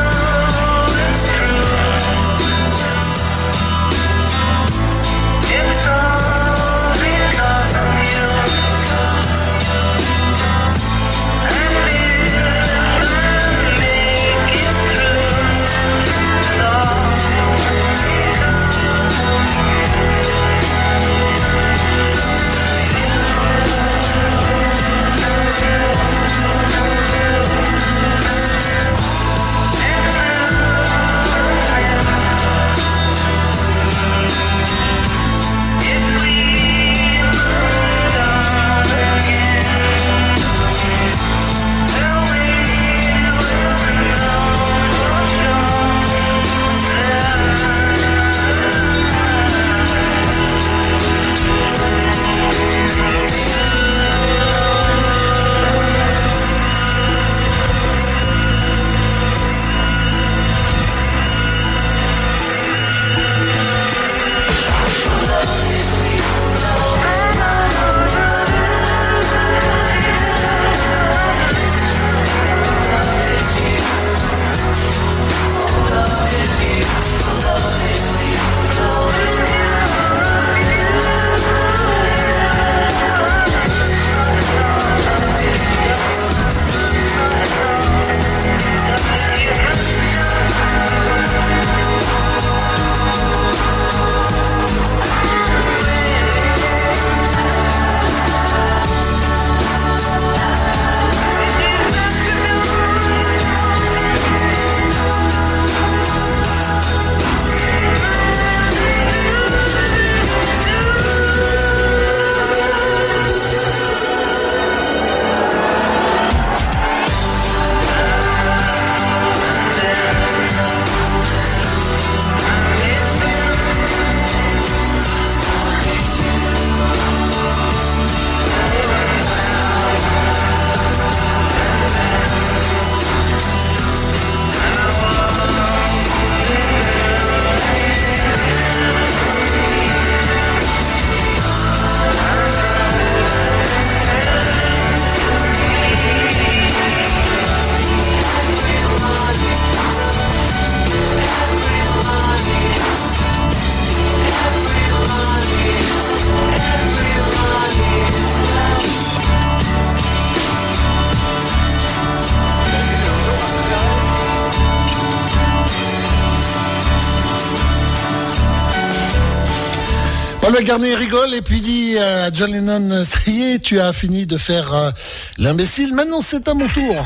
Speaker 1: McCartney rigole et puis dit euh, à John Lennon, euh, ça y est, tu as fini de faire euh, l'imbécile, maintenant c'est à mon tour.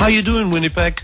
Speaker 10: How you doing, Winnipeg?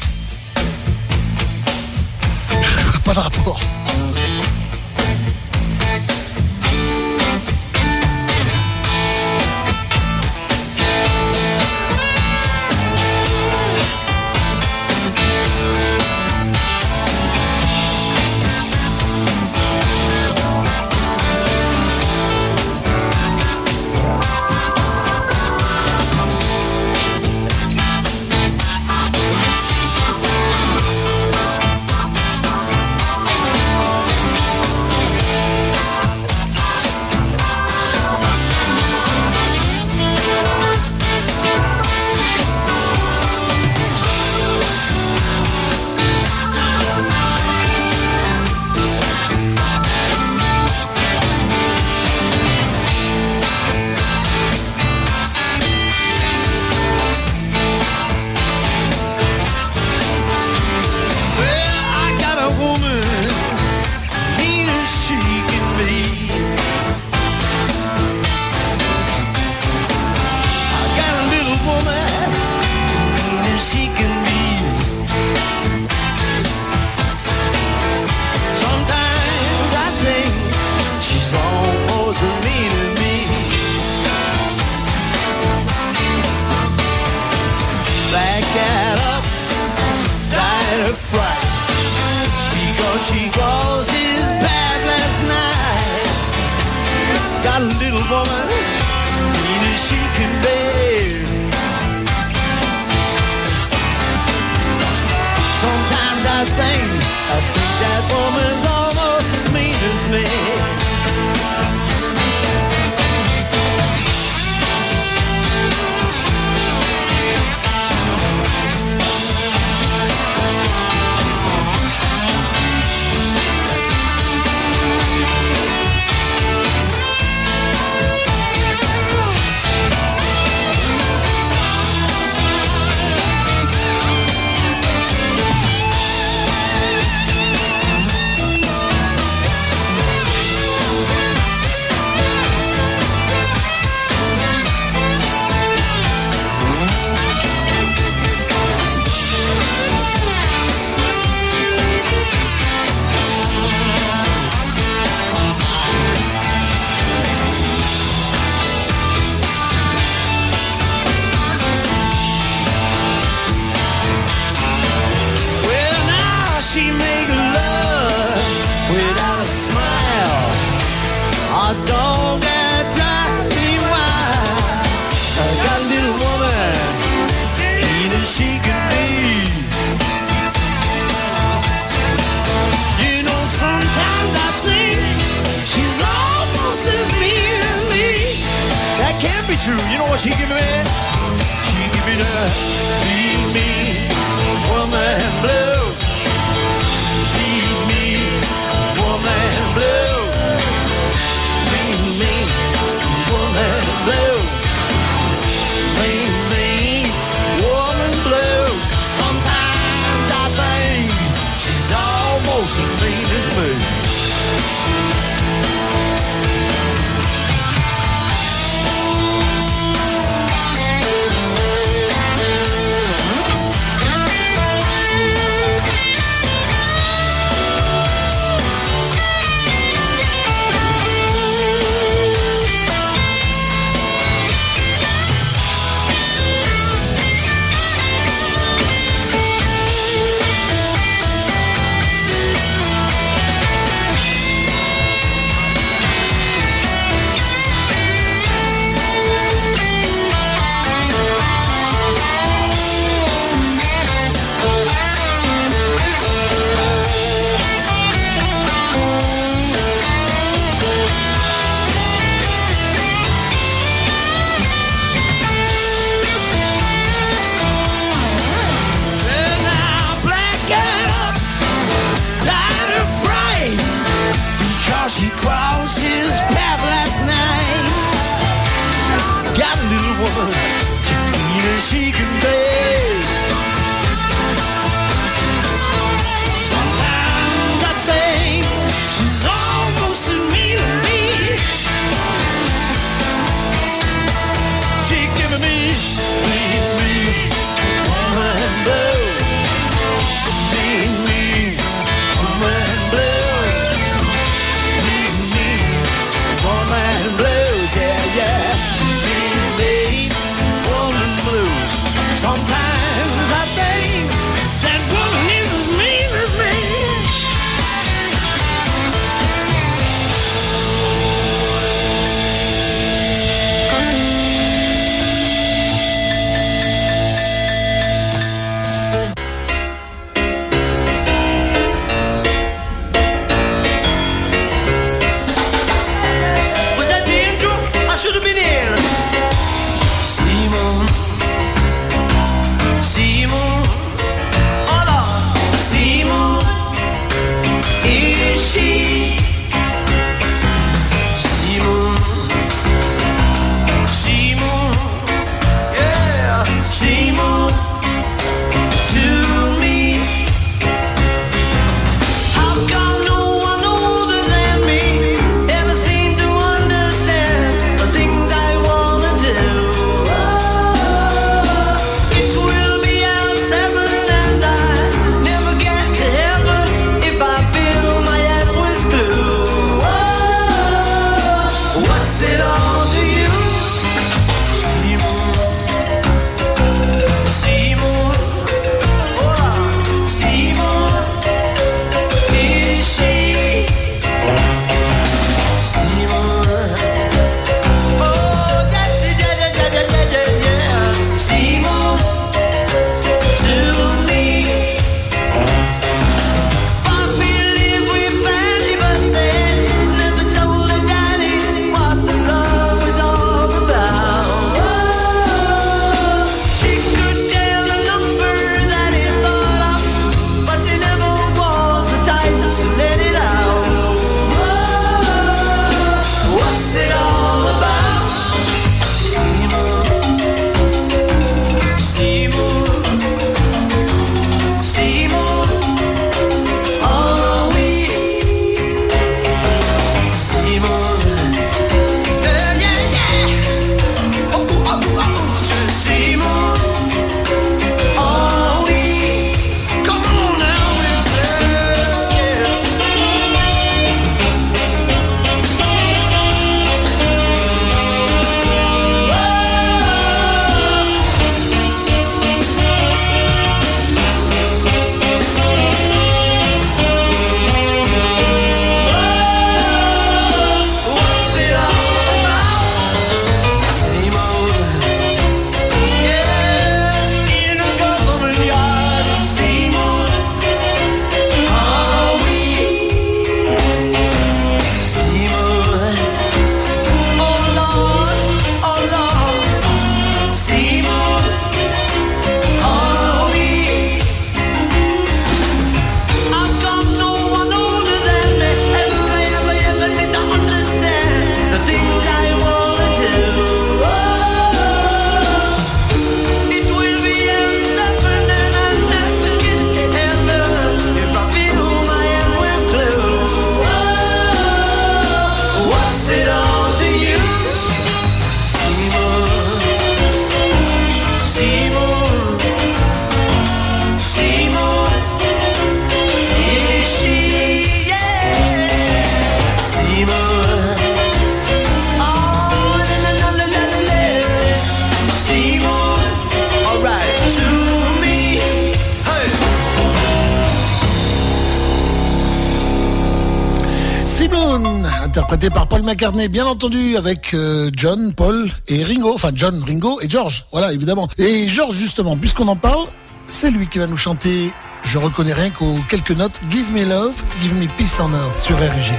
Speaker 1: Bien entendu, avec euh, John, Paul et Ringo. Enfin, John, Ringo et George, voilà, évidemment. Et George, justement, puisqu'on en parle, c'est lui qui va nous chanter, je reconnais rien qu'aux quelques notes, Give Me Love, Give Me Peace on Earth sur RG.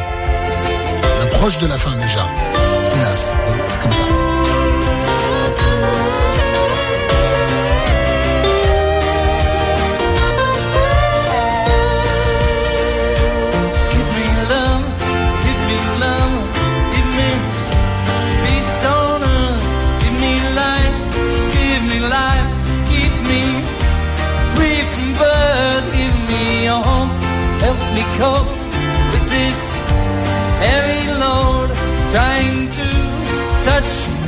Speaker 1: Approche de la fin déjà. Hélas, c'est comme ça.
Speaker 9: Trying to touch,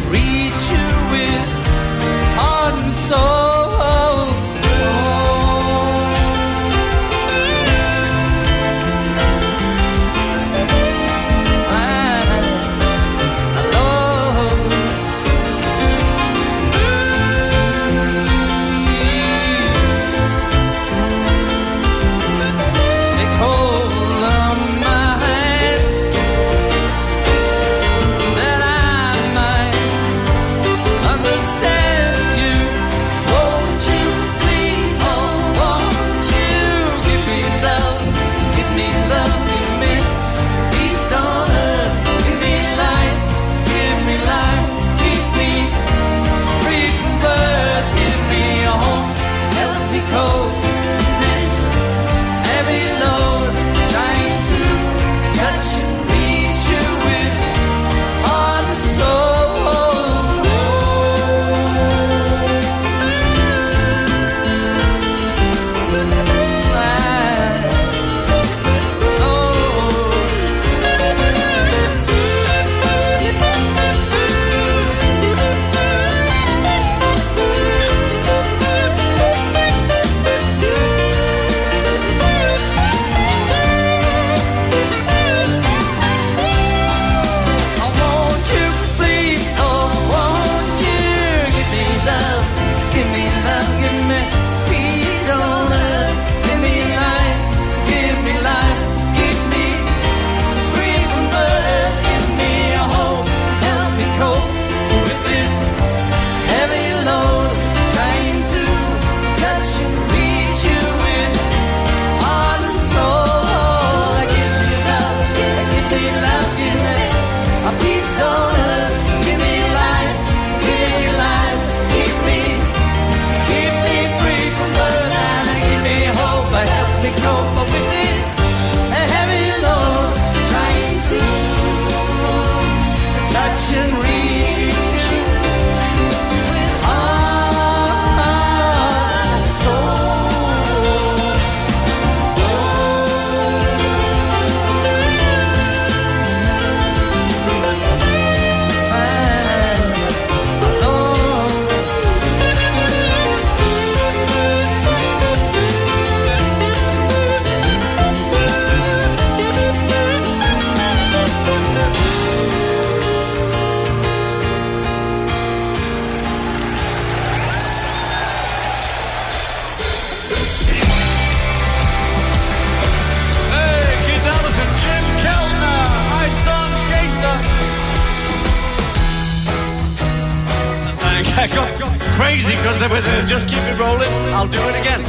Speaker 6: because they. Just keep it rolling. I'll do it again.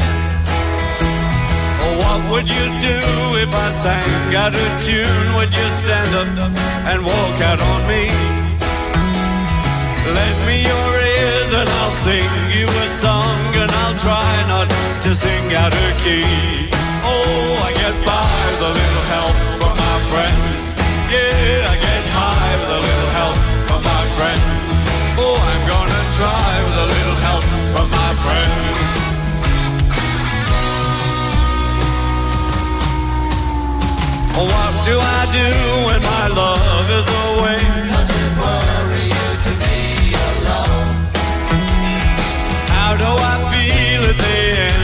Speaker 6: What would you do if I sang out of tune? Would you stand up and walk out on me? Lend me your ears and I'll sing you a song and I'll try not to sing out of key. Oh, I get by with a little help from my friends. Yeah, I get high with a little help from my friends. What do I do when my love is away? Does it worry you to be alone? How do I feel at the end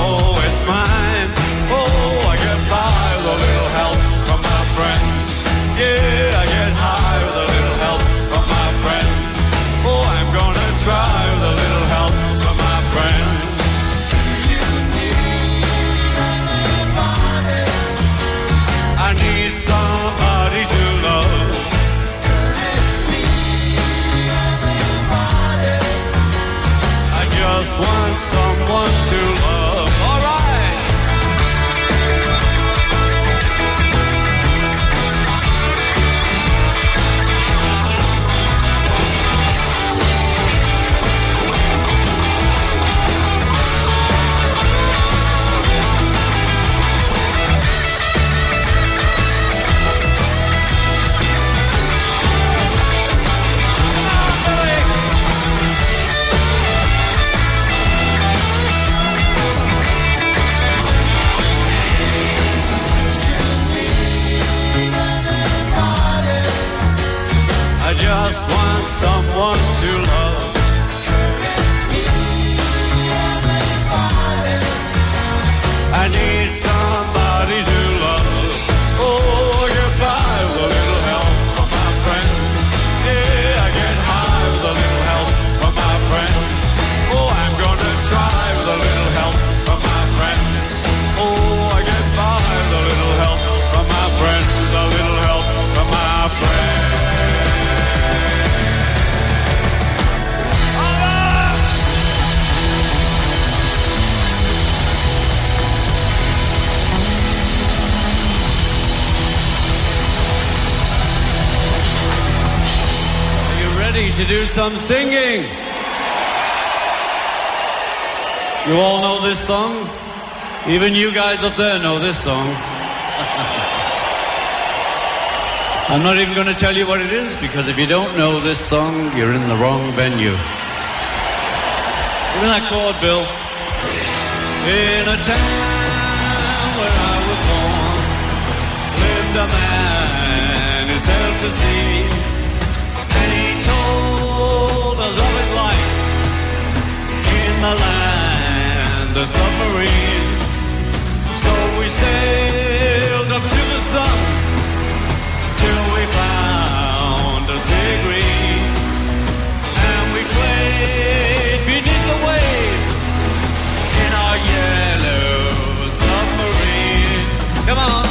Speaker 6: someone to love. I need to do some singing? You all know this song? Even you guys up there know this song. I'm not even going to tell you what it is because if you don't know this song, you're in the wrong venue. Give me that chord, Bill. In a town where I was born, lived a man who sailed to sea. The land of submarine. So we sailed up to the sun till we found a sea green. And we played beneath the waves in our yellow submarine. Come on.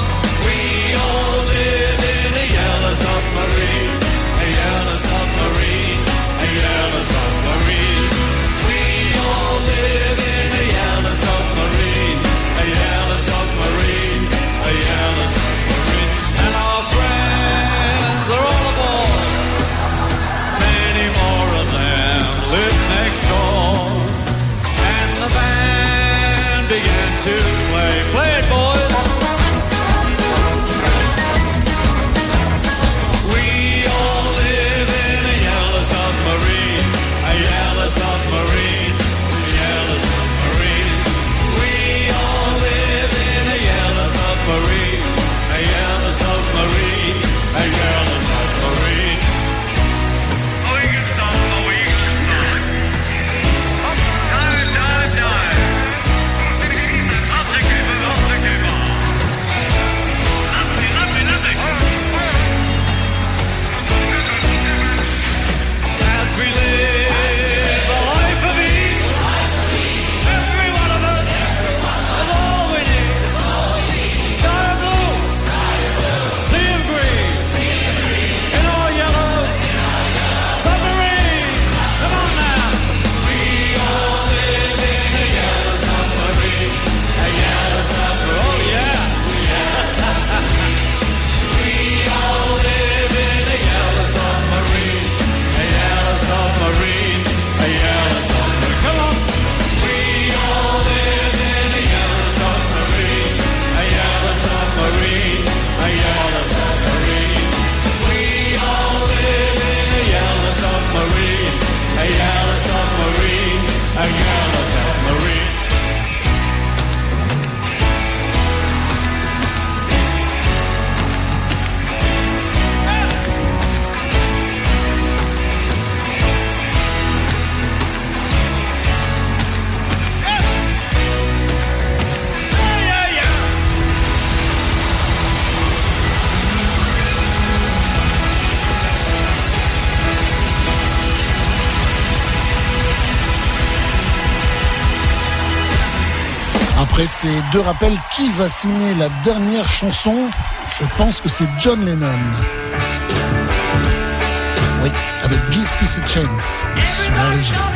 Speaker 6: Deux rappels, qui va signer la dernière chanson Je pense que c'est John Lennon. Oui, avec Give Peace a Chance sur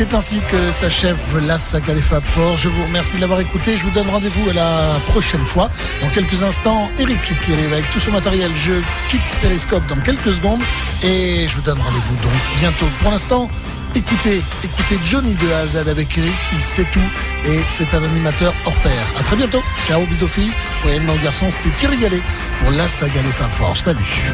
Speaker 6: c'est ainsi que s'achève la saga des Fab Four. Je vous remercie de l'avoir écouté. Je vous donne rendez-vous à la prochaine fois. Dans quelques instants, Eric qui arrive avec tout son matériel. Je quitte Periscope dans quelques secondes et je vous donne rendez-vous donc bientôt. Pour l'instant, écoutez, écoutez Johnny de A à Z avec Eric. Il sait tout et c'est un animateur hors pair. À très bientôt. Ciao, bisous filles. Pour les garçons, c'était Thierry Gallet pour la saga des Fab Four. Salut.